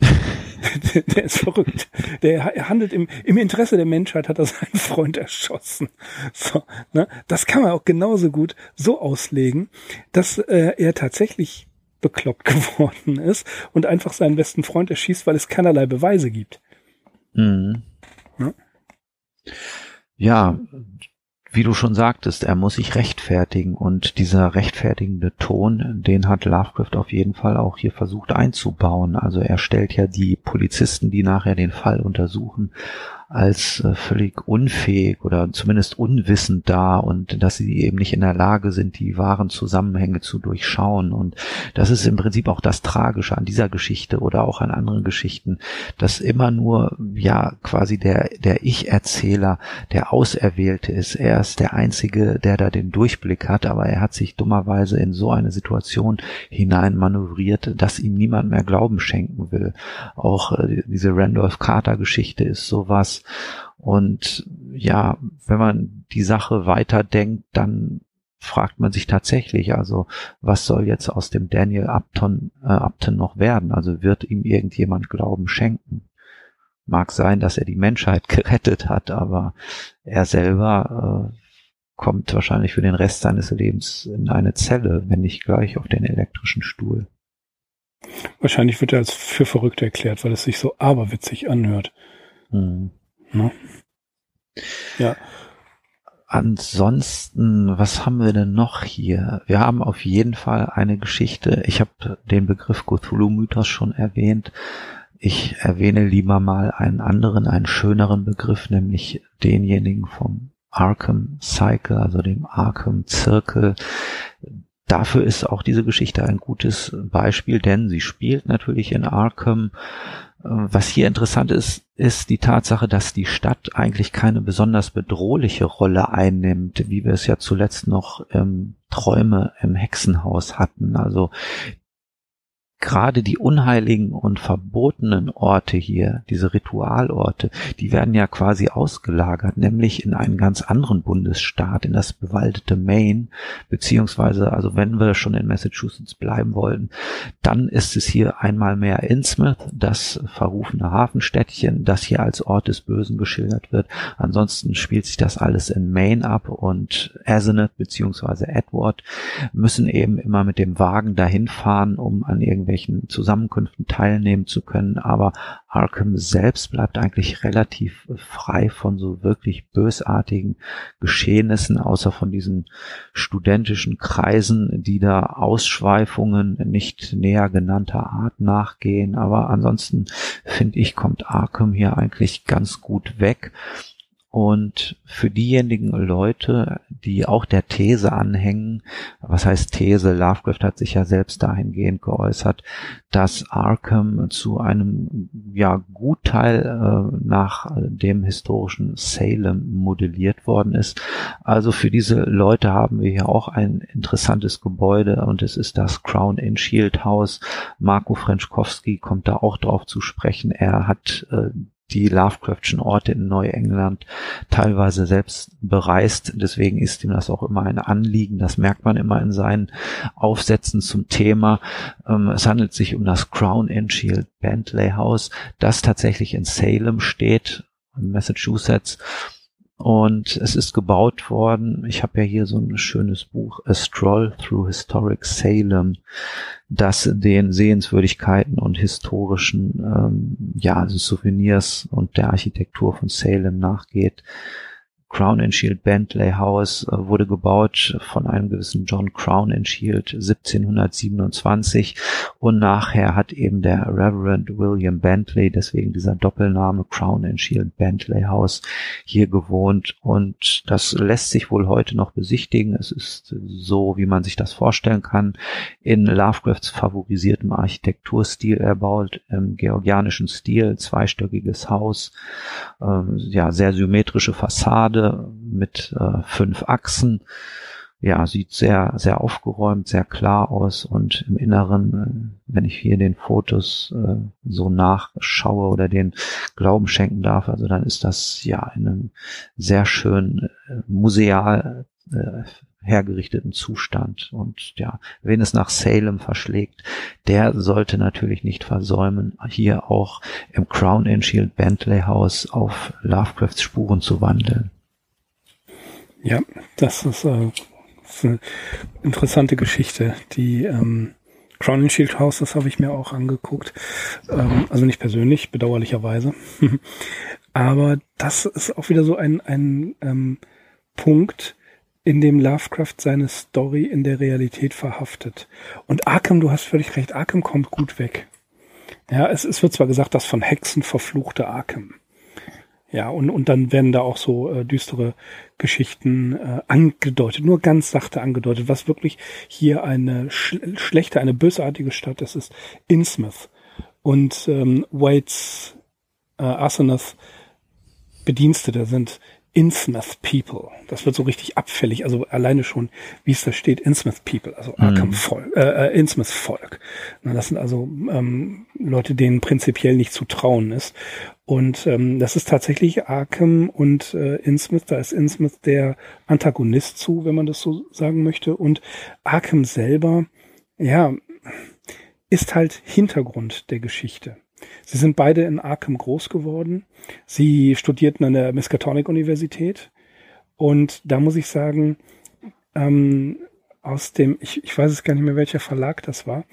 der ist verrückt. Der handelt im, im Interesse der Menschheit, hat er seinen Freund erschossen. So, ne? Das kann man auch genauso gut so auslegen, dass äh, er tatsächlich bekloppt geworden ist und einfach seinen besten Freund erschießt, weil es keinerlei Beweise gibt. Mhm. Ja? Ja, wie du schon sagtest, er muss sich rechtfertigen und dieser rechtfertigende Ton, den hat Lovecraft auf jeden Fall auch hier versucht einzubauen. Also er stellt ja die Polizisten, die nachher den Fall untersuchen, als äh, völlig unfähig oder zumindest unwissend da und dass sie eben nicht in der Lage sind, die wahren Zusammenhänge zu durchschauen. Und das ist im Prinzip auch das Tragische an dieser Geschichte oder auch an anderen Geschichten, dass immer nur, ja, quasi der, der Ich-Erzähler, der Auserwählte ist. Er ist der Einzige, der da den Durchblick hat, aber er hat sich dummerweise in so eine Situation hinein manövriert, dass ihm niemand mehr Glauben schenken will. Auch äh, diese Randolph Carter Geschichte ist sowas, und ja, wenn man die Sache weiterdenkt, dann fragt man sich tatsächlich, also was soll jetzt aus dem Daniel Upton, äh, Upton noch werden? Also wird ihm irgendjemand Glauben schenken? Mag sein, dass er die Menschheit gerettet hat, aber er selber äh, kommt wahrscheinlich für den Rest seines Lebens in eine Zelle, wenn nicht gleich auf den elektrischen Stuhl. Wahrscheinlich wird er als für verrückt erklärt, weil es sich so aberwitzig anhört. Hm. Ne? Ja. Ansonsten, was haben wir denn noch hier? Wir haben auf jeden Fall eine Geschichte. Ich habe den Begriff Cthulhu-Mythos schon erwähnt. Ich erwähne lieber mal einen anderen, einen schöneren Begriff, nämlich denjenigen vom Arkham Cycle, also dem Arkham Zirkel. Dafür ist auch diese Geschichte ein gutes Beispiel, denn sie spielt natürlich in Arkham was hier interessant ist, ist die Tatsache, dass die Stadt eigentlich keine besonders bedrohliche Rolle einnimmt, wie wir es ja zuletzt noch ähm, Träume im Hexenhaus hatten. Also gerade die unheiligen und verbotenen Orte hier, diese Ritualorte, die werden ja quasi ausgelagert, nämlich in einen ganz anderen Bundesstaat, in das bewaldete Maine, beziehungsweise, also wenn wir schon in Massachusetts bleiben wollten, dann ist es hier einmal mehr Innsmouth, das verrufene Hafenstädtchen, das hier als Ort des Bösen geschildert wird. Ansonsten spielt sich das alles in Maine ab und Asenath beziehungsweise Edward müssen eben immer mit dem Wagen dahin fahren, um an irgendwelche irgendwelchen Zusammenkünften teilnehmen zu können, aber Arkham selbst bleibt eigentlich relativ frei von so wirklich bösartigen Geschehnissen, außer von diesen studentischen Kreisen, die da Ausschweifungen nicht näher genannter Art nachgehen. Aber ansonsten finde ich, kommt Arkham hier eigentlich ganz gut weg. Und für diejenigen Leute, die auch der These anhängen, was heißt These? Lovecraft hat sich ja selbst dahingehend geäußert, dass Arkham zu einem ja Gutteil äh, nach dem historischen Salem modelliert worden ist. Also für diese Leute haben wir hier auch ein interessantes Gebäude und es ist das Crown in Shield House. Marco Frenschkowski kommt da auch drauf zu sprechen. Er hat äh, die Lovecraftschen Orte in Neuengland teilweise selbst bereist. Deswegen ist ihm das auch immer ein Anliegen. Das merkt man immer in seinen Aufsätzen zum Thema. Ähm, es handelt sich um das Crown and Shield Bentley House, das tatsächlich in Salem steht, in Massachusetts und es ist gebaut worden. Ich habe ja hier so ein schönes Buch, A Stroll Through Historic Salem, das den Sehenswürdigkeiten und historischen ähm, ja, Souvenirs und der Architektur von Salem nachgeht. Crown and Shield Bentley House äh, wurde gebaut von einem gewissen John Crown and Shield 1727 und nachher hat eben der Reverend William Bentley, deswegen dieser Doppelname Crown and Shield Bentley House, hier gewohnt und das lässt sich wohl heute noch besichtigen. Es ist so, wie man sich das vorstellen kann, in Lovecrafts favorisiertem Architekturstil erbaut, im georgianischen Stil, zweistöckiges Haus, äh, ja, sehr symmetrische Fassade, mit äh, fünf Achsen. ja, sieht sehr, sehr aufgeräumt, sehr klar aus und im Inneren, äh, wenn ich hier den Fotos äh, so nachschaue oder den Glauben schenken darf, also dann ist das ja in einem sehr schön äh, museal äh, hergerichteten Zustand. Und ja, wen es nach Salem verschlägt, der sollte natürlich nicht versäumen, hier auch im Crown and Shield Bentley House auf Lovecrafts Spuren zu wandeln. Ja, das ist, äh, das ist eine interessante Geschichte. Die ähm, Crown and Shield House, das habe ich mir auch angeguckt. Ähm, also nicht persönlich, bedauerlicherweise. Aber das ist auch wieder so ein, ein ähm, Punkt, in dem Lovecraft seine Story in der Realität verhaftet. Und Arkham, du hast völlig recht, Arkham kommt gut weg. Ja, es, es wird zwar gesagt, dass von Hexen verfluchte Arkham. Ja, und, und dann werden da auch so äh, düstere Geschichten äh, angedeutet, nur ganz sachte angedeutet, was wirklich hier eine sch schlechte, eine bösartige Stadt ist, ist Innsmouth. Und ähm, Waits äh, Asenath Bedienstete sind Innsmouth People. Das wird so richtig abfällig, also alleine schon, wie es da steht, Innsmouth People, also Arkham mhm. Volk, äh, äh, Innsmouth Volk. Na, das sind also ähm, Leute, denen prinzipiell nicht zu trauen ist. Und ähm, das ist tatsächlich Arkham und äh, Innsmouth, da ist Innsmouth der Antagonist zu, wenn man das so sagen möchte. Und Arkham selber, ja, ist halt Hintergrund der Geschichte. Sie sind beide in Arkham groß geworden. Sie studierten an der Miskatonic Universität. Und da muss ich sagen, ähm, aus dem, ich, ich weiß es gar nicht mehr, welcher Verlag das war,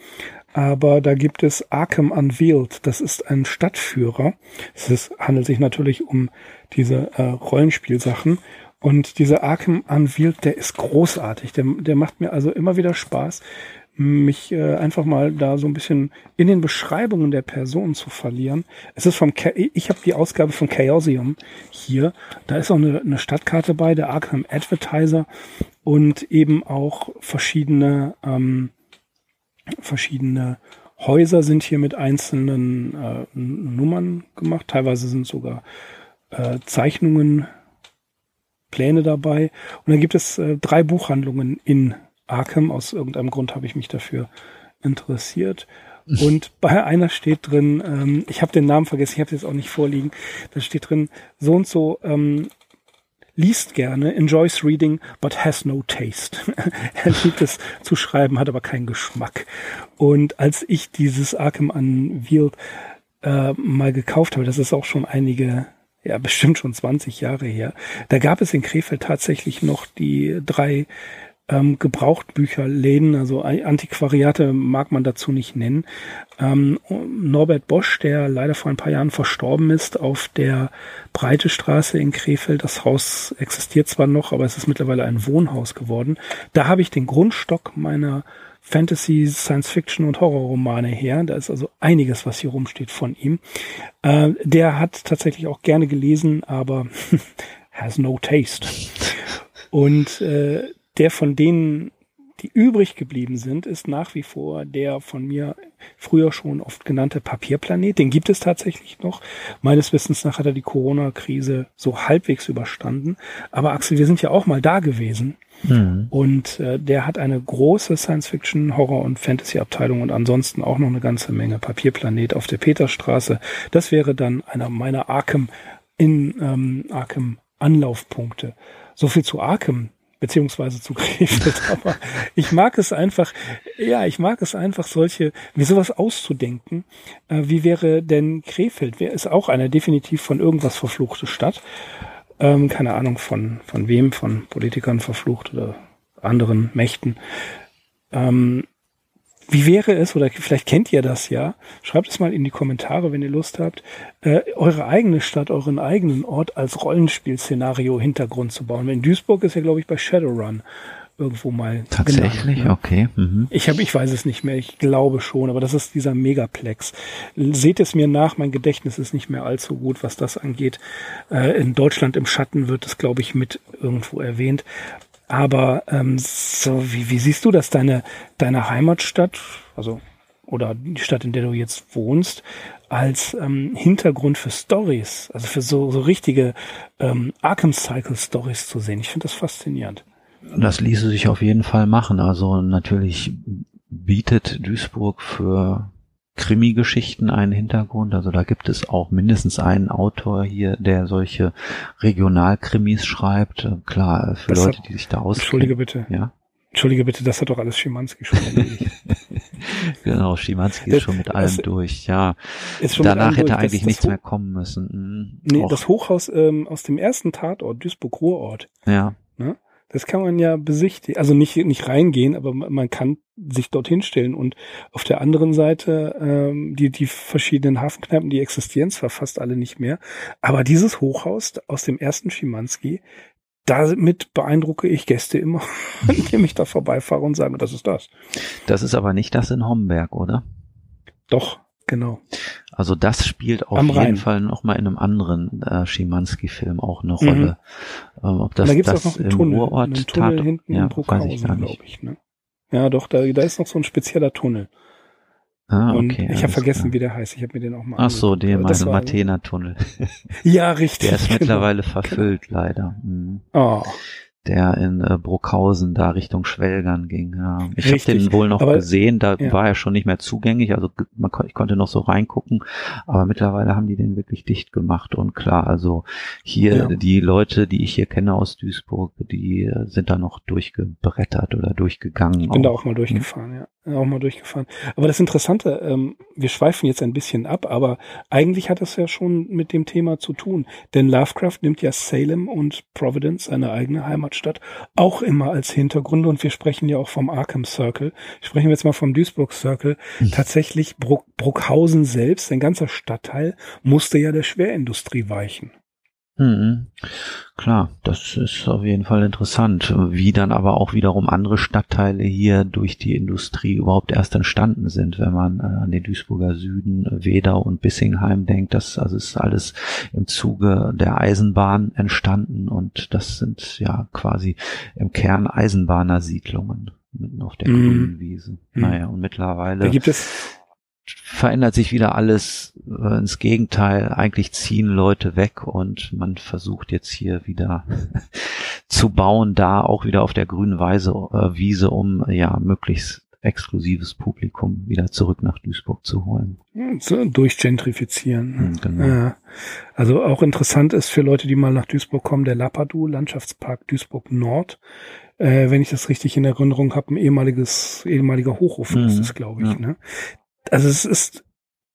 aber da gibt es Arkham Unveiled. Das ist ein Stadtführer. Es ist, handelt sich natürlich um diese äh, Rollenspielsachen. Und dieser Arkham Unveiled, der ist großartig. Der, der macht mir also immer wieder Spaß, mich äh, einfach mal da so ein bisschen in den Beschreibungen der Person zu verlieren. Es ist vom, Cha ich habe die Ausgabe von Chaosium hier. Da ist auch eine, eine Stadtkarte bei, der Arkham Advertiser und eben auch verschiedene ähm, verschiedene Häuser sind hier mit einzelnen äh, Nummern gemacht. Teilweise sind sogar äh, Zeichnungen, Pläne dabei. Und dann gibt es äh, drei Buchhandlungen in Arkham. Aus irgendeinem Grund habe ich mich dafür interessiert. Und bei einer steht drin, ähm, ich habe den Namen vergessen, ich habe es jetzt auch nicht vorliegen, da steht drin, so und so ähm, liest gerne, enjoys reading, but has no taste. er liebt es zu schreiben, hat aber keinen Geschmack. Und als ich dieses Arkham Unveiled äh, mal gekauft habe, das ist auch schon einige ja, bestimmt schon 20 Jahre her. Da gab es in Krefeld tatsächlich noch die drei ähm, Gebrauchtbücherläden, also Antiquariate mag man dazu nicht nennen. Ähm, Norbert Bosch, der leider vor ein paar Jahren verstorben ist, auf der Breite Straße in Krefeld. Das Haus existiert zwar noch, aber es ist mittlerweile ein Wohnhaus geworden. Da habe ich den Grundstock meiner Fantasy, Science Fiction und Horrorromane her. Da ist also einiges, was hier rumsteht von ihm. Äh, der hat tatsächlich auch gerne gelesen, aber has no taste. Und äh, der von denen, die übrig geblieben sind, ist nach wie vor der von mir früher schon oft genannte Papierplanet. Den gibt es tatsächlich noch. Meines Wissens nach hat er die Corona-Krise so halbwegs überstanden. Aber Axel, wir sind ja auch mal da gewesen. Mhm. Und äh, der hat eine große Science-Fiction, Horror- und Fantasy-Abteilung und ansonsten auch noch eine ganze Menge Papierplanet auf der Peterstraße. Das wäre dann einer meiner Arkham in ähm, Arkham Anlaufpunkte. So viel zu Arkham beziehungsweise zu Krefeld. Aber ich mag es einfach, ja, ich mag es einfach, solche, wie sowas auszudenken. Äh, wie wäre denn Krefeld? Wer ist auch eine definitiv von irgendwas verfluchte Stadt? Ähm, keine Ahnung von, von wem, von Politikern verflucht oder anderen Mächten. Ähm, wie wäre es, oder vielleicht kennt ihr das ja, schreibt es mal in die Kommentare, wenn ihr Lust habt, äh, eure eigene Stadt, euren eigenen Ort als Rollenspielszenario Hintergrund zu bauen. In Duisburg ist ja, glaube ich, bei Shadowrun irgendwo mal. Tatsächlich, genannt, ne? okay. Mhm. Ich habe, ich weiß es nicht mehr, ich glaube schon, aber das ist dieser Megaplex. Seht es mir nach, mein Gedächtnis ist nicht mehr allzu gut, was das angeht. Äh, in Deutschland im Schatten wird es, glaube ich, mit irgendwo erwähnt. Aber ähm, so, wie, wie siehst du das? Deine, deine Heimatstadt, also oder die Stadt, in der du jetzt wohnst, als ähm, Hintergrund für Stories, also für so, so richtige ähm, Arkham Cycle Stories zu sehen. Ich finde das faszinierend. Das ließe sich auf jeden Fall machen. Also natürlich bietet Duisburg für Krimi-Geschichten einen Hintergrund. Also da gibt es auch mindestens einen Autor hier, der solche Regionalkrimis schreibt. Klar, für das Leute, hat, die sich da auskennen. Entschuldige bitte. Ja. Entschuldige bitte, das hat doch alles Schimanski schon erledigt. genau, Schimanski ist schon mit allem durch, ja. Danach hätte durch. eigentlich das, nichts das mehr kommen müssen. Mhm. Nee, Och. das Hochhaus ähm, aus dem ersten Tatort, Duisburg-Ruhrort. Ja. Ne? Das kann man ja besichtigen, also nicht, nicht reingehen, aber man kann sich dorthin stellen. Und auf der anderen Seite, ähm, die, die verschiedenen Hafenkneipen, die existieren zwar fast alle nicht mehr, aber dieses Hochhaus aus dem ersten Schimanski, damit beeindrucke ich Gäste immer, indem ich da vorbeifahre und sage, das ist das. Das ist aber nicht das in Homberg, oder? Doch, genau. Also das spielt auf Am jeden Rhein. Fall noch mal in einem anderen äh, Schimanski-Film auch eine Rolle. Mhm. Ähm, ob das, da gibt's das auch noch einen im Tunnel, Urort einen Tunnel tat, hinten ja, in Bruckhausen, glaube ich. Ne? Ja, doch, da, da ist noch so ein spezieller Tunnel. Ah, okay, und ich habe vergessen, klar. wie der heißt. Ich habe mir den auch mal. Ach so, mal, Matena-Tunnel. ja, richtig. Der ist genau. mittlerweile verfüllt, genau. leider. Mhm. Oh der in äh, Bruckhausen da Richtung Schwelgern ging. Ja. Ich habe den wohl noch aber, gesehen, da ja. war er schon nicht mehr zugänglich, also man, ich konnte noch so reingucken, aber mittlerweile haben die den wirklich dicht gemacht und klar, also hier ja. die Leute, die ich hier kenne aus Duisburg, die äh, sind da noch durchgebrettert oder durchgegangen. Ich bin auch. da auch mal durchgefahren, ja auch mal durchgefahren. Aber das Interessante, ähm, wir schweifen jetzt ein bisschen ab, aber eigentlich hat das ja schon mit dem Thema zu tun. Denn Lovecraft nimmt ja Salem und Providence, seine eigene Heimatstadt, auch immer als Hintergrund. Und wir sprechen ja auch vom Arkham Circle. Sprechen wir jetzt mal vom Duisburg Circle. Mhm. Tatsächlich Bruck, Bruckhausen selbst, ein ganzer Stadtteil, musste ja der Schwerindustrie weichen. Mhm. Klar, das ist auf jeden Fall interessant, wie dann aber auch wiederum andere Stadtteile hier durch die Industrie überhaupt erst entstanden sind, wenn man äh, an den Duisburger Süden, Wedau und Bissingheim denkt. Das also ist alles im Zuge der Eisenbahn entstanden und das sind ja quasi im Kern Eisenbahnersiedlungen mitten auf der mhm. grünen Wiese. Mhm. Naja, und mittlerweile. Da gibt es verändert sich wieder alles äh, ins Gegenteil. Eigentlich ziehen Leute weg und man versucht jetzt hier wieder zu bauen, da auch wieder auf der grünen Weise, äh, Wiese, um ja möglichst exklusives Publikum wieder zurück nach Duisburg zu holen. So, durchgentrifizieren. Hm, genau. Ja. Also auch interessant ist für Leute, die mal nach Duisburg kommen, der Lapadu, Landschaftspark Duisburg Nord. Äh, wenn ich das richtig in Erinnerung habe, ein ehemaliges, ehemaliger Hochofen mhm. ist es, glaube ich. Ja. Ne? Also es ist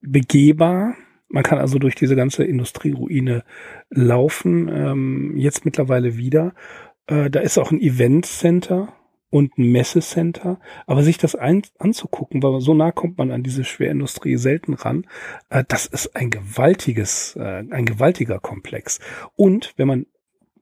begehbar. Man kann also durch diese ganze Industrieruine laufen, ähm, jetzt mittlerweile wieder. Äh, da ist auch ein Event-Center und ein Messecenter, aber sich das ein, anzugucken, weil so nah kommt man an diese Schwerindustrie selten ran, äh, das ist ein gewaltiges, äh, ein gewaltiger Komplex. Und wenn man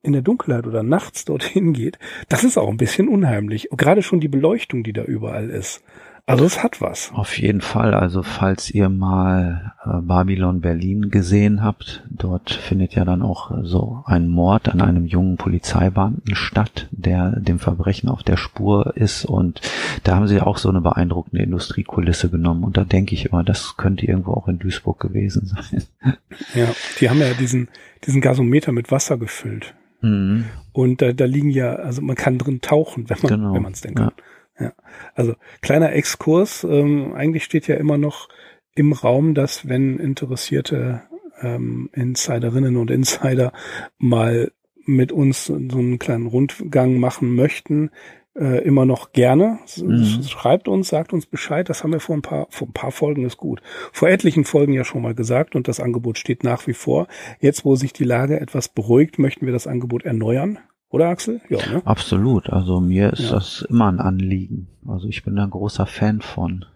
in der Dunkelheit oder nachts dorthin geht, das ist auch ein bisschen unheimlich. Gerade schon die Beleuchtung, die da überall ist. Also es hat was. Auf jeden Fall. Also falls ihr mal äh, Babylon Berlin gesehen habt, dort findet ja dann auch so ein Mord an einem jungen Polizeibeamten statt, der dem Verbrechen auf der Spur ist. Und da haben sie auch so eine beeindruckende Industriekulisse genommen. Und da denke ich immer, das könnte irgendwo auch in Duisburg gewesen sein. Ja, die haben ja diesen, diesen Gasometer mit Wasser gefüllt. Mhm. Und da, da liegen ja, also man kann drin tauchen, wenn man genau. wenn man es denn kann. Ja. Ja, also kleiner Exkurs. Ähm, eigentlich steht ja immer noch im Raum, dass wenn interessierte ähm, Insiderinnen und Insider mal mit uns so einen kleinen Rundgang machen möchten, äh, immer noch gerne. Mhm. Schreibt uns, sagt uns Bescheid. Das haben wir vor ein paar, vor ein paar Folgen ist gut. Vor etlichen Folgen ja schon mal gesagt und das Angebot steht nach wie vor. Jetzt, wo sich die Lage etwas beruhigt, möchten wir das Angebot erneuern. Oder Axel? Ja, ne? Absolut. Also mir ist ja. das immer ein Anliegen. Also ich bin ein großer Fan von,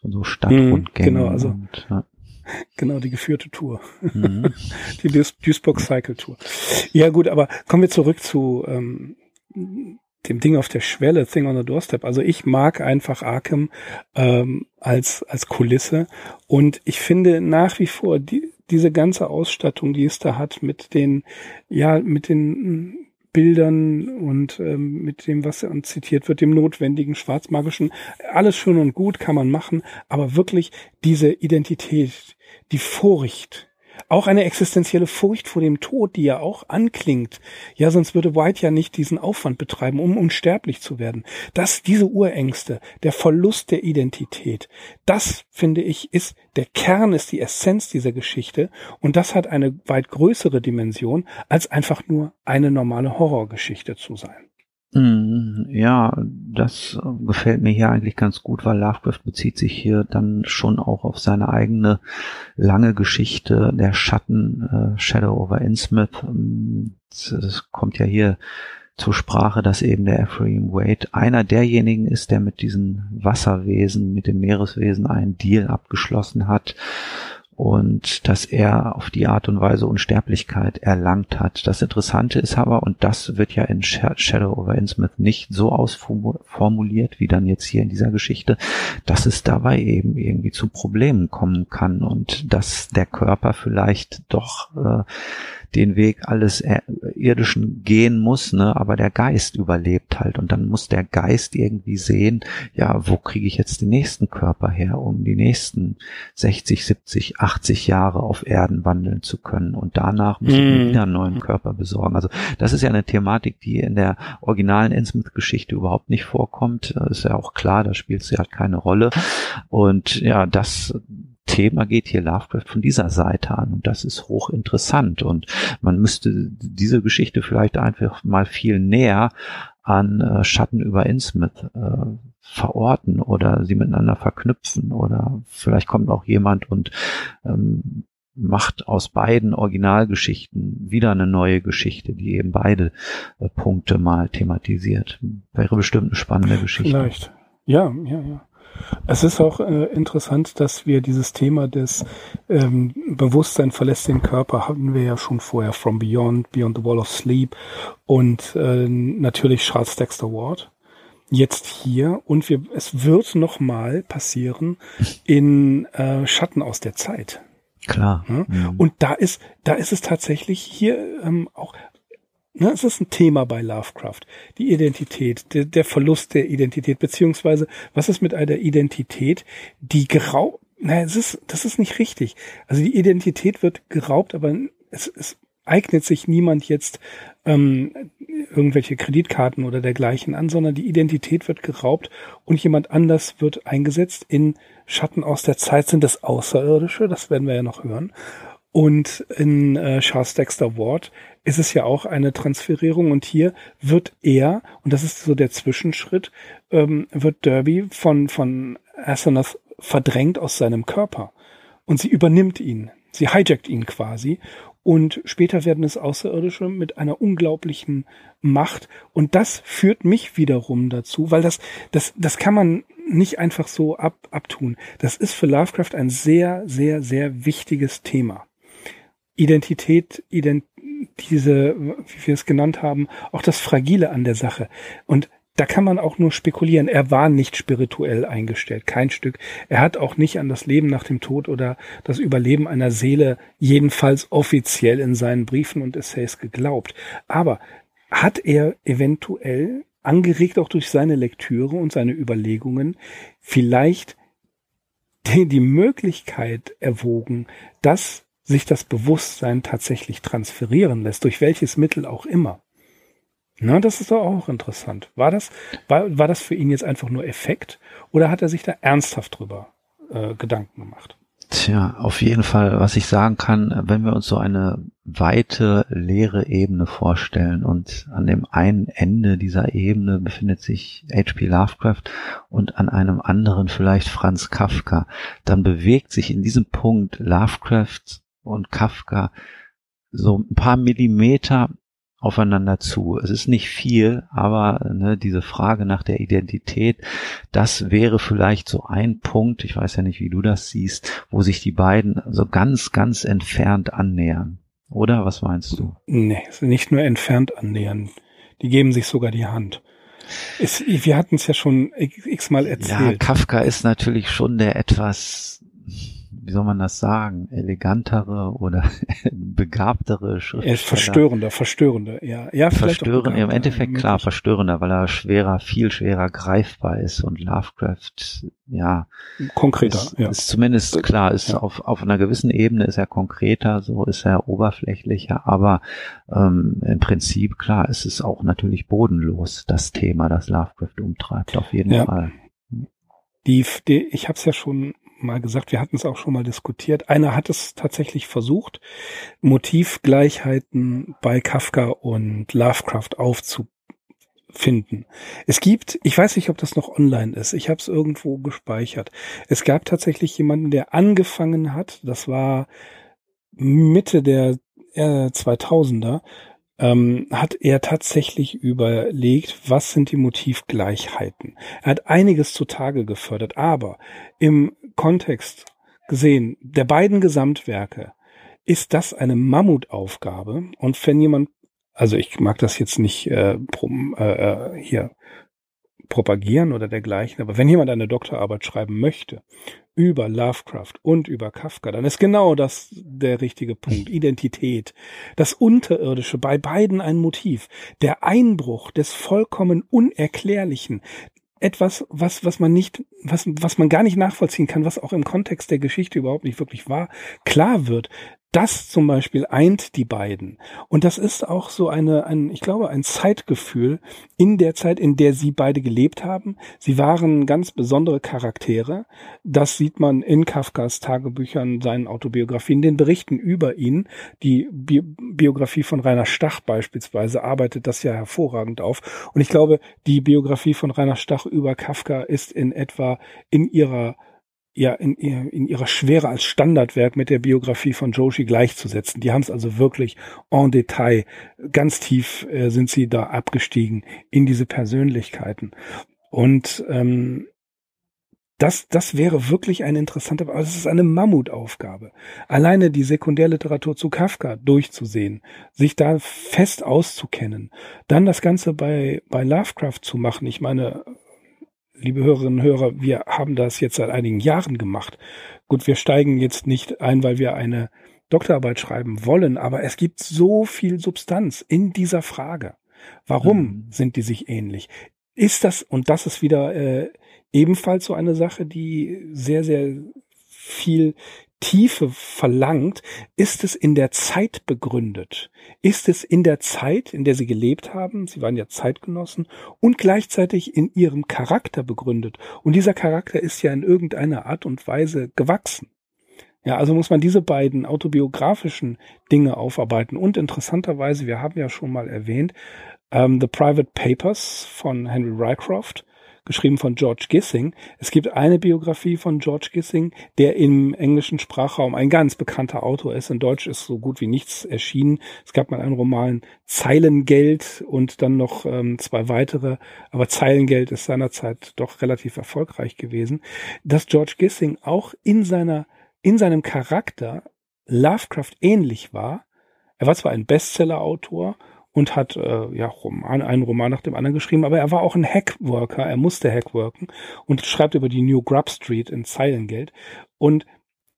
von so Stadtrundgängen. Mhm, genau, also und, ja. genau die geführte Tour. Mhm. die Duis Duisburg Cycle Tour. Ja gut, aber kommen wir zurück zu ähm, dem Ding auf der Schwelle, Thing on the Doorstep. Also ich mag einfach Arkham ähm, als als Kulisse und ich finde nach wie vor die, diese ganze Ausstattung, die es da hat mit den ja mit den Bildern und ähm, mit dem, was zitiert wird, dem notwendigen schwarzmagischen. Alles schön und gut kann man machen, aber wirklich diese Identität, die Furcht, Auch eine existenzielle Furcht vor dem Tod, die ja auch anklingt. Ja, sonst würde White ja nicht diesen Aufwand betreiben, um unsterblich zu werden. Das, diese Urängste, der Verlust der Identität, das, finde ich, ist der Kern, ist die Essenz dieser Geschichte. Und das hat eine weit größere Dimension, als einfach nur eine normale Horrorgeschichte zu sein. Mhm, ja, das gefällt mir hier eigentlich ganz gut, weil Lovecraft bezieht sich hier dann schon auch auf seine eigene lange Geschichte der Schatten, äh, Shadow over Innsmouth. Es kommt ja hier zur Sprache, dass eben der Ephraim Wade einer derjenigen ist, der mit diesen Wasserwesen, mit dem Meereswesen einen Deal abgeschlossen hat und dass er auf die Art und Weise Unsterblichkeit erlangt hat. Das Interessante ist aber, und das wird ja in Shadow over Innsmouth nicht so ausformuliert wie dann jetzt hier in dieser Geschichte, dass es dabei eben irgendwie zu Problemen kommen kann und dass der Körper vielleicht doch äh, den Weg alles Irdischen gehen muss, ne, aber der Geist überlebt halt und dann muss der Geist irgendwie sehen, ja, wo kriege ich jetzt den nächsten Körper her, um die nächsten 60, 70, 80 Jahre auf Erden wandeln zu können und danach muss ich mir mhm. wieder einen neuen Körper besorgen. Also das ist ja eine Thematik, die in der originalen Innsmouth-Geschichte überhaupt nicht vorkommt. Ist ja auch klar, da spielt sie halt keine Rolle und ja, das Thema geht hier Lovecraft von dieser Seite an und das ist hochinteressant und man müsste diese Geschichte vielleicht einfach mal viel näher an äh, Schatten über Innsmouth äh, verorten oder sie miteinander verknüpfen oder vielleicht kommt auch jemand und ähm, macht aus beiden Originalgeschichten wieder eine neue Geschichte, die eben beide äh, Punkte mal thematisiert. Wäre bestimmt eine spannende Geschichte. Vielleicht. Ja, ja, ja. Es ist auch äh, interessant, dass wir dieses Thema des ähm, Bewusstsein verlässt den Körper hatten wir ja schon vorher, From Beyond, Beyond the Wall of Sleep und äh, natürlich Charles Dexter Ward. Jetzt hier und wir, es wird noch mal passieren in äh, Schatten aus der Zeit. Klar. Ja? Mhm. Und da ist, da ist es tatsächlich hier ähm, auch Ne, es ist ein Thema bei Lovecraft. Die Identität, der, der Verlust der Identität, beziehungsweise was ist mit einer Identität, die geraubt, naja, es ist, das ist nicht richtig. Also die Identität wird geraubt, aber es, es eignet sich niemand jetzt ähm, irgendwelche Kreditkarten oder dergleichen an, sondern die Identität wird geraubt und jemand anders wird eingesetzt. In Schatten aus der Zeit sind das Außerirdische, das werden wir ja noch hören. Und in äh, Charles Dexter Ward ist es ja auch eine Transferierung und hier wird er, und das ist so der Zwischenschritt, ähm, wird Derby von, von Asenath verdrängt aus seinem Körper. Und sie übernimmt ihn. Sie hijackt ihn quasi. Und später werden es Außerirdische mit einer unglaublichen Macht. Und das führt mich wiederum dazu, weil das, das, das kann man nicht einfach so ab, abtun. Das ist für Lovecraft ein sehr, sehr, sehr wichtiges Thema. Identität, ident, diese, wie wir es genannt haben, auch das Fragile an der Sache. Und da kann man auch nur spekulieren. Er war nicht spirituell eingestellt, kein Stück. Er hat auch nicht an das Leben nach dem Tod oder das Überleben einer Seele, jedenfalls offiziell in seinen Briefen und Essays geglaubt. Aber hat er eventuell, angeregt auch durch seine Lektüre und seine Überlegungen, vielleicht die, die Möglichkeit erwogen, dass sich das Bewusstsein tatsächlich transferieren lässt, durch welches Mittel auch immer. Na, das ist doch auch interessant. War das, war, war das für ihn jetzt einfach nur Effekt oder hat er sich da ernsthaft drüber äh, Gedanken gemacht? Tja, auf jeden Fall, was ich sagen kann, wenn wir uns so eine weite, leere Ebene vorstellen und an dem einen Ende dieser Ebene befindet sich H.P. Lovecraft und an einem anderen vielleicht Franz Kafka, dann bewegt sich in diesem Punkt Lovecraft und Kafka so ein paar Millimeter aufeinander zu. Es ist nicht viel, aber ne, diese Frage nach der Identität, das wäre vielleicht so ein Punkt, ich weiß ja nicht, wie du das siehst, wo sich die beiden so ganz, ganz entfernt annähern. Oder was meinst du? Nee, nicht nur entfernt annähern. Die geben sich sogar die Hand. Es, wir hatten es ja schon x-mal erzählt. Ja, Kafka ist natürlich schon der etwas wie soll man das sagen, elegantere oder begabtere Schriftsteller. Verstörender, verstörender, ja. Ja, vielleicht Verstörend, im Endeffekt klar, verstörender, weil er schwerer, viel schwerer greifbar ist und Lovecraft, ja. Konkreter, ist, ja. Ist zumindest klar, ist ja. auf, auf einer gewissen Ebene ist er konkreter, so ist er oberflächlicher, aber ähm, im Prinzip, klar, ist es auch natürlich bodenlos, das Thema, das Lovecraft umtreibt, auf jeden ja. Fall. Die, die, ich habe es ja schon mal gesagt, wir hatten es auch schon mal diskutiert. Einer hat es tatsächlich versucht, Motivgleichheiten bei Kafka und Lovecraft aufzufinden. Es gibt, ich weiß nicht, ob das noch online ist, ich habe es irgendwo gespeichert. Es gab tatsächlich jemanden, der angefangen hat, das war Mitte der äh, 2000er, ähm, hat er tatsächlich überlegt, was sind die Motivgleichheiten. Er hat einiges zutage gefördert, aber im Kontext gesehen der beiden Gesamtwerke ist das eine Mammutaufgabe. Und wenn jemand, also ich mag das jetzt nicht äh, prom, äh, äh hier propagieren oder dergleichen, aber wenn jemand eine Doktorarbeit schreiben möchte über Lovecraft und über Kafka, dann ist genau das der richtige Punkt. Identität. Das Unterirdische bei beiden ein Motiv. Der Einbruch des vollkommen Unerklärlichen. Etwas, was, was man nicht, was, was man gar nicht nachvollziehen kann, was auch im Kontext der Geschichte überhaupt nicht wirklich war, klar wird das zum Beispiel eint die beiden. Und das ist auch so eine, ein, ich glaube, ein Zeitgefühl in der Zeit, in der sie beide gelebt haben. Sie waren ganz besondere Charaktere. Das sieht man in Kafkas Tagebüchern, seinen Autobiografien, den Berichten über ihn. Die Bi Biografie von Rainer Stach beispielsweise arbeitet das ja hervorragend auf. Und ich glaube, die Biografie von Rainer Stach über Kafka ist in etwa in ihrer ja in, in ihrer Schwere als Standardwerk mit der Biografie von Joshi gleichzusetzen. Die haben es also wirklich en Detail, ganz tief äh, sind sie da abgestiegen in diese Persönlichkeiten. Und ähm, das, das wäre wirklich eine interessante, aber es ist eine Mammutaufgabe. Alleine die Sekundärliteratur zu Kafka durchzusehen, sich da fest auszukennen, dann das Ganze bei, bei Lovecraft zu machen. Ich meine, liebe Hörerinnen und Hörer, wir haben das jetzt seit einigen Jahren gemacht. Gut, wir steigen jetzt nicht ein, weil wir eine Doktorarbeit schreiben wollen, aber es gibt so viel Substanz in dieser Frage. Warum mhm. sind die sich ähnlich? Ist das, und das ist wieder äh, ebenfalls so eine Sache, die sehr, sehr viel Tiefe verlangt, ist es in der Zeit begründet? Ist es in der Zeit, in der sie gelebt haben, sie waren ja Zeitgenossen, und gleichzeitig in ihrem Charakter begründet? Und dieser Charakter ist ja in irgendeiner Art und Weise gewachsen. Ja, also muss man diese beiden autobiografischen Dinge aufarbeiten. Und interessanterweise, wir haben ja schon mal erwähnt, ähm, The Private Papers von Henry Rycroft, geschrieben von George Gissing. Es gibt eine Biografie von George Gissing, der im englischen Sprachraum ein ganz bekannter Autor ist. In Deutsch ist so gut wie nichts erschienen. Es gab mal einen Roman Zeilengeld und dann noch ähm, zwei weitere, aber Zeilengeld ist seinerzeit doch relativ erfolgreich gewesen. Dass George Gissing auch in seiner in seinem Charakter Lovecraft ähnlich war. Er war zwar ein Bestseller-Autor und hat äh, ja Roman, einen Roman nach dem anderen geschrieben, aber er war auch ein Hackworker, er musste Hackworken und schreibt über die New Grub Street in Zeilengeld und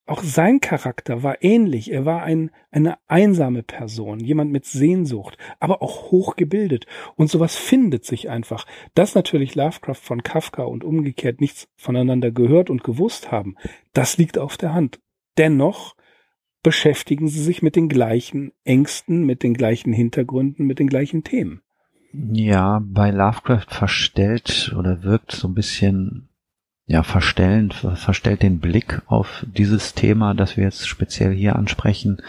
auch sein Charakter war ähnlich. Er war ein, eine einsame Person, jemand mit Sehnsucht, aber auch hochgebildet. Und sowas findet sich einfach. Dass natürlich Lovecraft von Kafka und umgekehrt nichts voneinander gehört und gewusst haben, das liegt auf der Hand. Dennoch beschäftigen sie sich mit den gleichen Ängsten, mit den gleichen Hintergründen, mit den gleichen Themen. Ja, bei Lovecraft verstellt oder wirkt so ein bisschen ja verstellend, verstellt den Blick auf dieses Thema, das wir jetzt speziell hier ansprechen,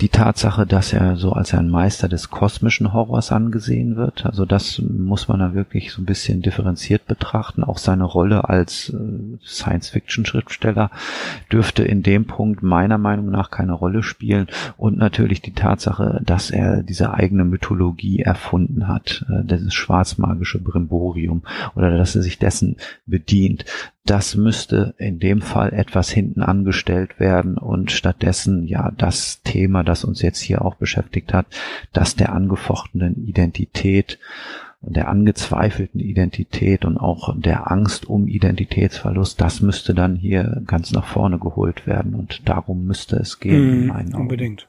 die Tatsache, dass er so als ein Meister des kosmischen Horrors angesehen wird. Also das muss man da wirklich so ein bisschen differenziert betrachten. Auch seine Rolle als äh, Science-Fiction-Schriftsteller dürfte in dem Punkt meiner Meinung nach keine Rolle spielen. Und natürlich die Tatsache, dass er diese eigene Mythologie erfunden hat, äh, dieses schwarzmagische Brimborium, oder dass er sich dessen bedient das müsste in dem Fall etwas hinten angestellt werden und stattdessen ja das Thema, das uns jetzt hier auch beschäftigt hat, das der angefochtenen Identität der angezweifelten Identität und auch der Angst um Identitätsverlust, das müsste dann hier ganz nach vorne geholt werden und darum müsste es gehen. Mm, unbedingt.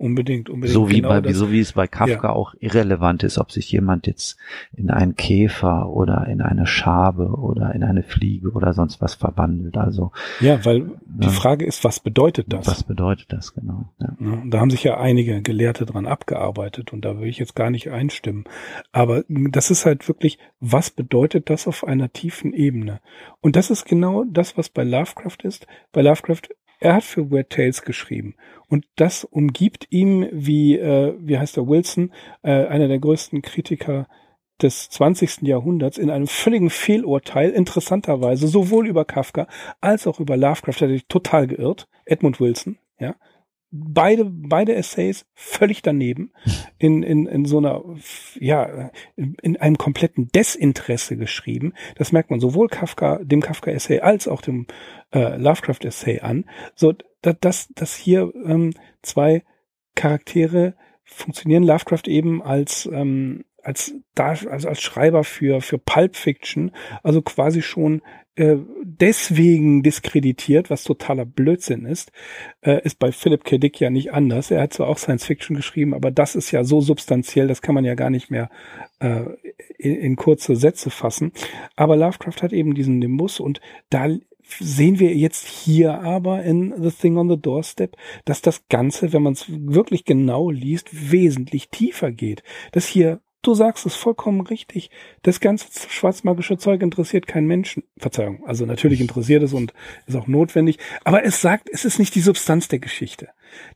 Unbedingt, unbedingt. So wie, genau bei, so wie es bei Kafka ja. auch irrelevant ist, ob sich jemand jetzt in einen Käfer oder in eine Schabe oder in eine Fliege oder sonst was verwandelt. Also ja, weil ja, die Frage ist, was bedeutet das? Was bedeutet das genau? Ja. ja. da haben sich ja einige Gelehrte dran abgearbeitet und da will ich jetzt gar nicht einstimmen. Aber das ist halt wirklich, was bedeutet das auf einer tiefen Ebene? Und das ist genau das, was bei Lovecraft ist. Bei Lovecraft er hat für Weird Tales geschrieben. Und das umgibt ihm, wie, äh, wie heißt er, Wilson, äh, einer der größten Kritiker des 20. Jahrhunderts in einem völligen Fehlurteil, interessanterweise, sowohl über Kafka als auch über Lovecraft, hat sich total geirrt. Edmund Wilson, ja beide, beide Essays völlig daneben, in, in, in so einer, ja, in, in einem kompletten Desinteresse geschrieben. Das merkt man sowohl Kafka, dem Kafka-Essay als auch dem äh, Lovecraft-Essay an. So, dass, dass hier ähm, zwei Charaktere funktionieren. Lovecraft eben als, ähm, als, also als Schreiber für, für Pulp Fiction, also quasi schon äh, deswegen diskreditiert, was totaler Blödsinn ist, äh, ist bei Philip K. Dick ja nicht anders. Er hat zwar auch Science Fiction geschrieben, aber das ist ja so substanziell, das kann man ja gar nicht mehr äh, in, in kurze Sätze fassen. Aber Lovecraft hat eben diesen Nimbus und da sehen wir jetzt hier aber in The Thing on the Doorstep, dass das Ganze, wenn man es wirklich genau liest, wesentlich tiefer geht. Dass hier Du sagst es vollkommen richtig. Das ganze schwarzmagische Zeug interessiert keinen Menschen. Verzeihung. Also natürlich interessiert es und ist auch notwendig. Aber es sagt, es ist nicht die Substanz der Geschichte.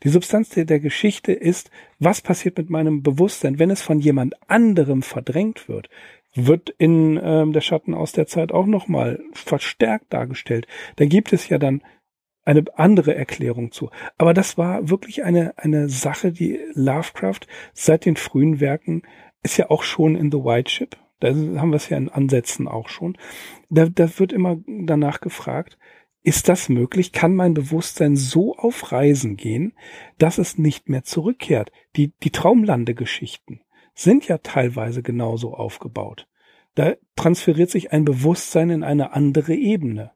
Die Substanz der, der Geschichte ist, was passiert mit meinem Bewusstsein, wenn es von jemand anderem verdrängt wird wird in ähm, der Schatten aus der Zeit auch nochmal verstärkt dargestellt. Da gibt es ja dann eine andere Erklärung zu. Aber das war wirklich eine, eine Sache, die Lovecraft seit den frühen Werken ist ja auch schon in The White Ship. Da haben wir es ja in Ansätzen auch schon. Da, da wird immer danach gefragt, ist das möglich? Kann mein Bewusstsein so auf Reisen gehen, dass es nicht mehr zurückkehrt? Die, die Traumlandegeschichten sind ja teilweise genauso aufgebaut. Da transferiert sich ein Bewusstsein in eine andere Ebene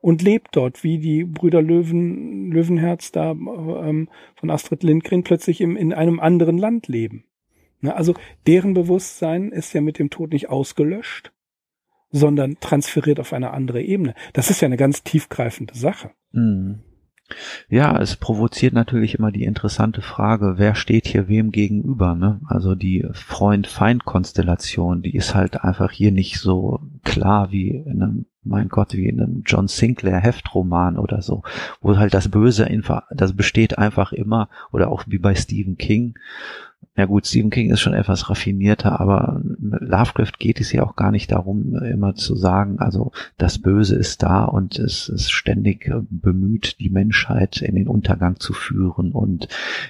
und lebt dort, wie die Brüder Löwen, Löwenherz da ähm, von Astrid Lindgren plötzlich im, in einem anderen Land leben. Ne, also deren Bewusstsein ist ja mit dem Tod nicht ausgelöscht, sondern transferiert auf eine andere Ebene. Das ist ja eine ganz tiefgreifende Sache. Mhm. Ja, es provoziert natürlich immer die interessante Frage, wer steht hier wem gegenüber, ne? Also die Freund-Feind-Konstellation, die ist halt einfach hier nicht so klar wie in einem, mein Gott, wie in einem John Sinclair Heftroman oder so, wo halt das Böse einfach, das besteht einfach immer, oder auch wie bei Stephen King, ja gut, Stephen King ist schon etwas raffinierter, aber Lovecraft geht es ja auch gar nicht darum, immer zu sagen, also das Böse ist da und es ist ständig bemüht, die Menschheit in den Untergang zu führen und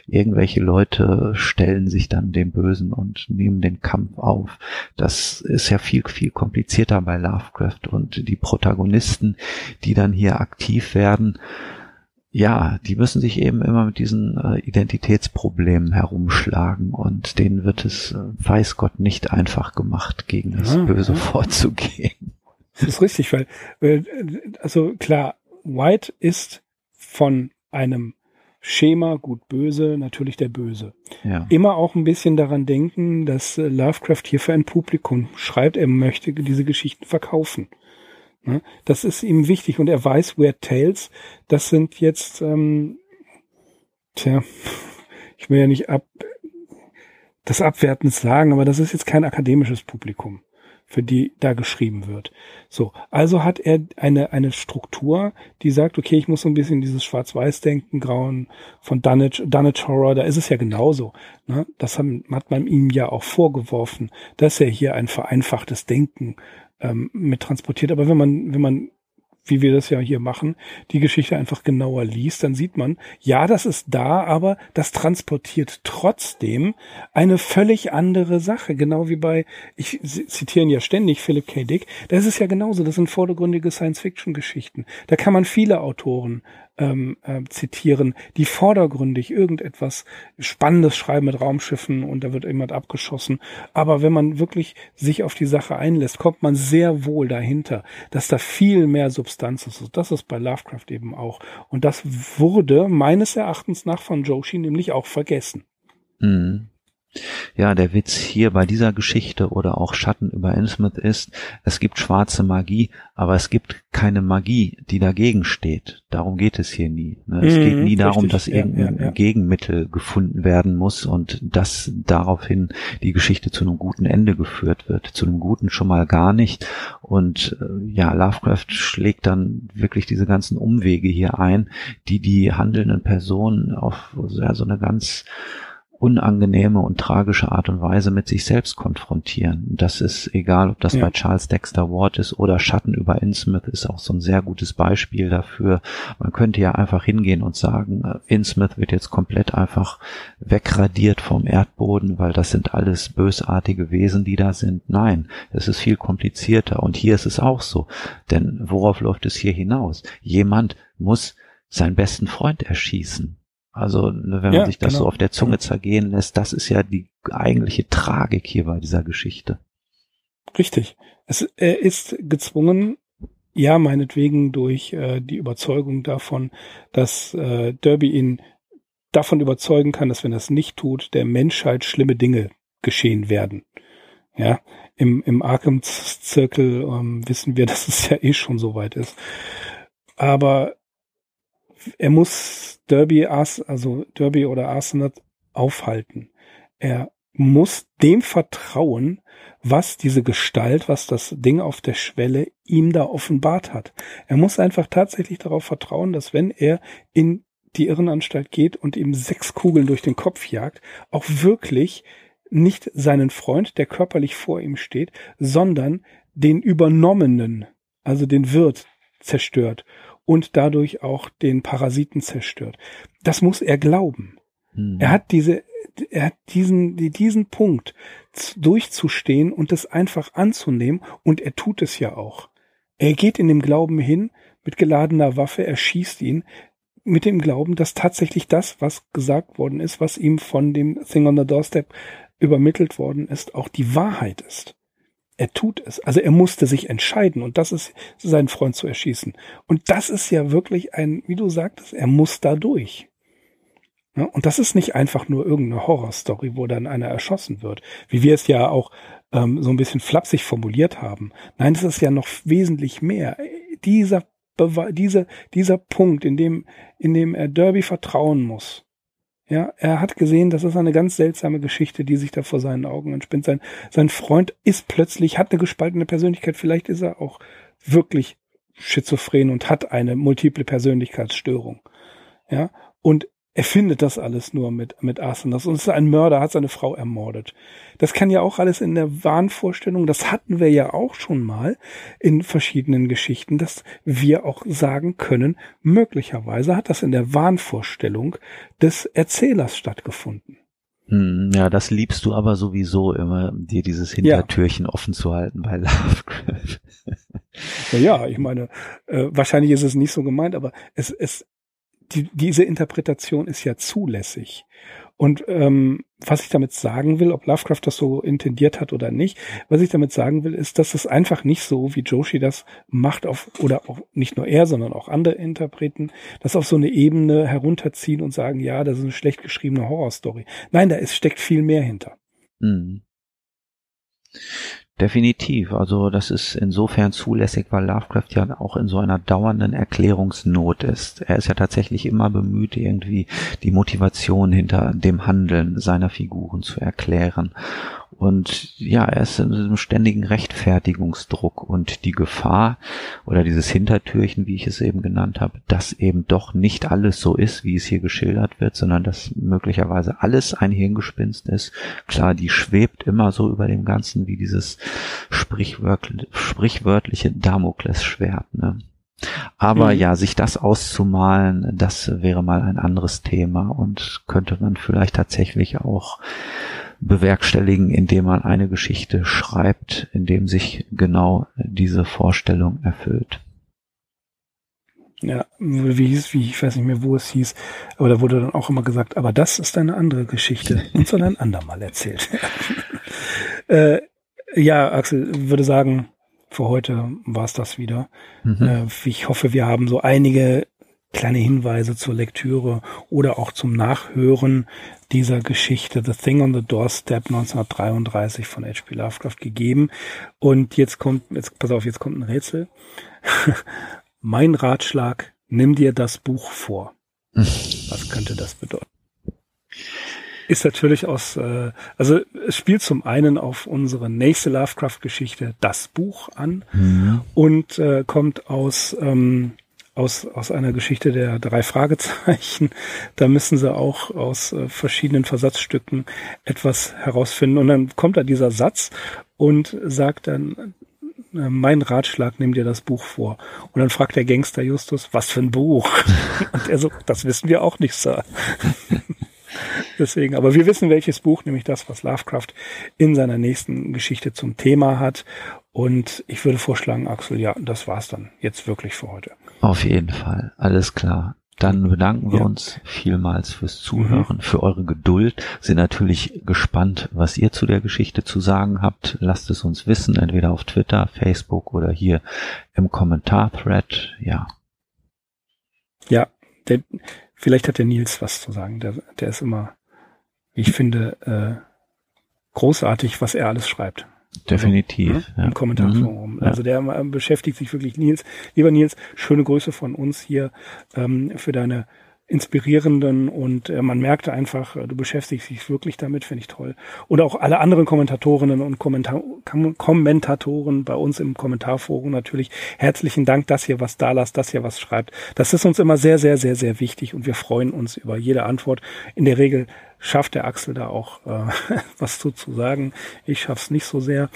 irgendwelche Leute stellen sich dann dem Bösen und nehmen den Kampf auf. Das ist ja viel, viel komplizierter bei Lovecraft und die Protagonisten, die dann hier aktiv werden, ja, die müssen sich eben immer mit diesen äh, Identitätsproblemen herumschlagen und denen wird es, äh, weiß Gott, nicht einfach gemacht, gegen das ja, Böse ja. vorzugehen. Das ist richtig, weil, äh, also klar, White ist von einem Schema gut böse, natürlich der Böse. Ja. Immer auch ein bisschen daran denken, dass äh, Lovecraft hier für ein Publikum schreibt, er möchte diese Geschichten verkaufen. Ne? Das ist ihm wichtig und er weiß, Weird Tales, das sind jetzt, ähm, tja, ich will ja nicht ab, das abwertend sagen, aber das ist jetzt kein akademisches Publikum, für die da geschrieben wird. So, also hat er eine, eine Struktur, die sagt, okay, ich muss so ein bisschen dieses Schwarz-Weiß-Denken, Grauen von Dunnage, Dunnage Horror, da ist es ja genauso. Ne? Das hat, hat man ihm ja auch vorgeworfen, dass er hier ein vereinfachtes Denken ähm, mit transportiert. Aber wenn man, wenn man wie wir das ja hier machen, die Geschichte einfach genauer liest, dann sieht man, ja, das ist da, aber das transportiert trotzdem eine völlig andere Sache. Genau wie bei, ich zitiere ihn ja ständig, Philip K. Dick, das ist ja genauso, das sind vordergründige Science-Fiction-Geschichten. Da kann man viele Autoren ähm, äh, zitieren, die vordergründig irgendetwas Spannendes schreiben mit Raumschiffen und da wird jemand abgeschossen. Aber wenn man wirklich sich auf die Sache einlässt, kommt man sehr wohl dahinter, dass da viel mehr Substanz ist. Das ist bei Lovecraft eben auch. Und das wurde meines Erachtens nach von Joshi nämlich auch vergessen. Mhm. Ja, der Witz hier bei dieser Geschichte oder auch Schatten über Innsmouth ist, es gibt schwarze Magie, aber es gibt keine Magie, die dagegen steht. Darum geht es hier nie. Ne? Es mhm, geht nie darum, richtig, dass irgendein ja, ja. Gegenmittel gefunden werden muss und dass daraufhin die Geschichte zu einem guten Ende geführt wird. Zu einem guten schon mal gar nicht. Und äh, ja, Lovecraft schlägt dann wirklich diese ganzen Umwege hier ein, die die handelnden Personen auf ja, so eine ganz unangenehme und tragische Art und Weise mit sich selbst konfrontieren. Das ist egal, ob das ja. bei Charles Dexter Ward ist oder Schatten über Innsmouth ist auch so ein sehr gutes Beispiel dafür. Man könnte ja einfach hingehen und sagen, äh, Innsmouth wird jetzt komplett einfach wegradiert vom Erdboden, weil das sind alles bösartige Wesen, die da sind. Nein, es ist viel komplizierter und hier ist es auch so. Denn worauf läuft es hier hinaus? Jemand muss seinen besten Freund erschießen. Also ne, wenn man ja, sich das genau. so auf der Zunge zergehen lässt, das ist ja die eigentliche Tragik hier bei dieser Geschichte. Richtig. Es, er ist gezwungen, ja, meinetwegen durch äh, die Überzeugung davon, dass äh, Derby ihn davon überzeugen kann, dass wenn er es nicht tut, der Menschheit schlimme Dinge geschehen werden. Ja, im, im Arkham-Zirkel ähm, wissen wir, dass es ja eh schon so weit ist. Aber er muss Derby, also Derby oder Arsenal aufhalten. Er muss dem vertrauen, was diese Gestalt, was das Ding auf der Schwelle ihm da offenbart hat. Er muss einfach tatsächlich darauf vertrauen, dass wenn er in die Irrenanstalt geht und ihm sechs Kugeln durch den Kopf jagt, auch wirklich nicht seinen Freund, der körperlich vor ihm steht, sondern den Übernommenen, also den Wirt, zerstört und dadurch auch den Parasiten zerstört. Das muss er glauben. Mhm. Er hat diese, er hat diesen, diesen Punkt durchzustehen und das einfach anzunehmen und er tut es ja auch. Er geht in dem Glauben hin mit geladener Waffe, er schießt ihn mit dem Glauben, dass tatsächlich das, was gesagt worden ist, was ihm von dem Thing on the Doorstep übermittelt worden ist, auch die Wahrheit ist er tut es. Also er musste sich entscheiden und das ist seinen Freund zu erschießen. Und das ist ja wirklich ein, wie du sagtest, er muss da durch. Ja, und das ist nicht einfach nur irgendeine Horrorstory, wo dann einer erschossen wird, wie wir es ja auch ähm, so ein bisschen flapsig formuliert haben. Nein, das ist ja noch wesentlich mehr. Dieser, Bewe dieser, dieser Punkt, in dem, in dem er Derby vertrauen muss, ja, er hat gesehen, das ist eine ganz seltsame Geschichte, die sich da vor seinen Augen entspinnt. Sein, sein Freund ist plötzlich, hat eine gespaltene Persönlichkeit. Vielleicht ist er auch wirklich schizophren und hat eine multiple Persönlichkeitsstörung. Ja, und er findet das alles nur mit, mit Arsenas und es ist ein Mörder, hat seine Frau ermordet. Das kann ja auch alles in der Wahnvorstellung, das hatten wir ja auch schon mal in verschiedenen Geschichten, dass wir auch sagen können, möglicherweise hat das in der Wahnvorstellung des Erzählers stattgefunden. Hm, ja, das liebst du aber sowieso immer, dir dieses Hintertürchen ja. offen zu halten bei Lovecraft. ja, ja, ich meine, äh, wahrscheinlich ist es nicht so gemeint, aber es, es, die, diese Interpretation ist ja zulässig. Und ähm, was ich damit sagen will, ob Lovecraft das so intendiert hat oder nicht, was ich damit sagen will, ist, dass es einfach nicht so, wie Joshi das macht, auf oder auch nicht nur er, sondern auch andere Interpreten, das auf so eine Ebene herunterziehen und sagen, ja, das ist eine schlecht geschriebene Horrorstory. Nein, da ist, steckt viel mehr hinter. Mhm. Definitiv. Also das ist insofern zulässig, weil Lovecraft ja auch in so einer dauernden Erklärungsnot ist. Er ist ja tatsächlich immer bemüht, irgendwie die Motivation hinter dem Handeln seiner Figuren zu erklären. Und ja, er ist in einem ständigen Rechtfertigungsdruck und die Gefahr oder dieses Hintertürchen, wie ich es eben genannt habe, dass eben doch nicht alles so ist, wie es hier geschildert wird, sondern dass möglicherweise alles ein Hirngespinst ist. Klar, die schwebt immer so über dem Ganzen wie dieses sprichwörtliche Damoklesschwert. Ne? Aber mhm. ja, sich das auszumalen, das wäre mal ein anderes Thema und könnte man vielleicht tatsächlich auch bewerkstelligen, indem man eine Geschichte schreibt, in dem sich genau diese Vorstellung erfüllt. Ja, wie hieß, wie, ich weiß nicht mehr, wo es hieß, aber da wurde dann auch immer gesagt, aber das ist eine andere Geschichte und soll ein andermal erzählt äh, ja, Axel, würde sagen, für heute war es das wieder. Mhm. Äh, ich hoffe, wir haben so einige kleine Hinweise zur Lektüre oder auch zum Nachhören dieser Geschichte The Thing on the Doorstep 1933 von H.P. Lovecraft gegeben. Und jetzt kommt, jetzt pass auf, jetzt kommt ein Rätsel. mein Ratschlag, nimm dir das Buch vor. Was könnte das bedeuten? Ist natürlich aus, äh, also es spielt zum einen auf unsere nächste Lovecraft-Geschichte, das Buch an, mhm. und äh, kommt aus ähm, aus, aus einer Geschichte der drei Fragezeichen. Da müssen sie auch aus äh, verschiedenen Versatzstücken etwas herausfinden. Und dann kommt da dieser Satz und sagt dann, äh, mein Ratschlag, nimm dir das Buch vor. Und dann fragt der Gangster Justus, was für ein Buch? Und er so, das wissen wir auch nicht, Sir. Deswegen, aber wir wissen, welches Buch, nämlich das, was Lovecraft in seiner nächsten Geschichte zum Thema hat. Und ich würde vorschlagen, Axel, ja, das war's dann jetzt wirklich für heute. Auf jeden Fall, alles klar. Dann bedanken wir ja. uns vielmals fürs Zuhören, mhm. für eure Geduld. Sind natürlich gespannt, was ihr zu der Geschichte zu sagen habt. Lasst es uns wissen, entweder auf Twitter, Facebook oder hier im Kommentar-Thread. Ja. Ja, der, vielleicht hat der Nils was zu sagen. Der, der ist immer, ich finde, äh, großartig, was er alles schreibt. Definitiv. Also, ja. Im Kommentarforum. Mhm, ja. Also der äh, beschäftigt sich wirklich Nils. Lieber Nils, schöne Grüße von uns hier ähm, für deine inspirierenden und äh, man merkte einfach, äh, du beschäftigst dich wirklich damit, finde ich toll. Und auch alle anderen Kommentatorinnen und Kommentar Kommentatoren bei uns im Kommentarforum natürlich herzlichen Dank, dass ihr was da lasst, dass ihr was schreibt. Das ist uns immer sehr, sehr, sehr, sehr wichtig und wir freuen uns über jede Antwort. In der Regel schafft der Axel da auch äh, was zu, zu sagen. Ich schaff's nicht so sehr.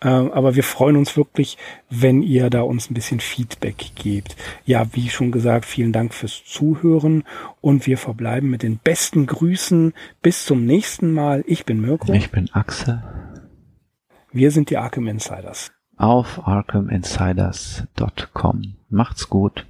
Äh, aber wir freuen uns wirklich, wenn ihr da uns ein bisschen Feedback gebt. Ja, wie schon gesagt, vielen Dank fürs Zuhören und wir verbleiben mit den besten Grüßen. Bis zum nächsten Mal. Ich bin Mirko. Ich bin Axel. Wir sind die Arkham Insiders. Auf arkhaminsiders.com. Macht's gut.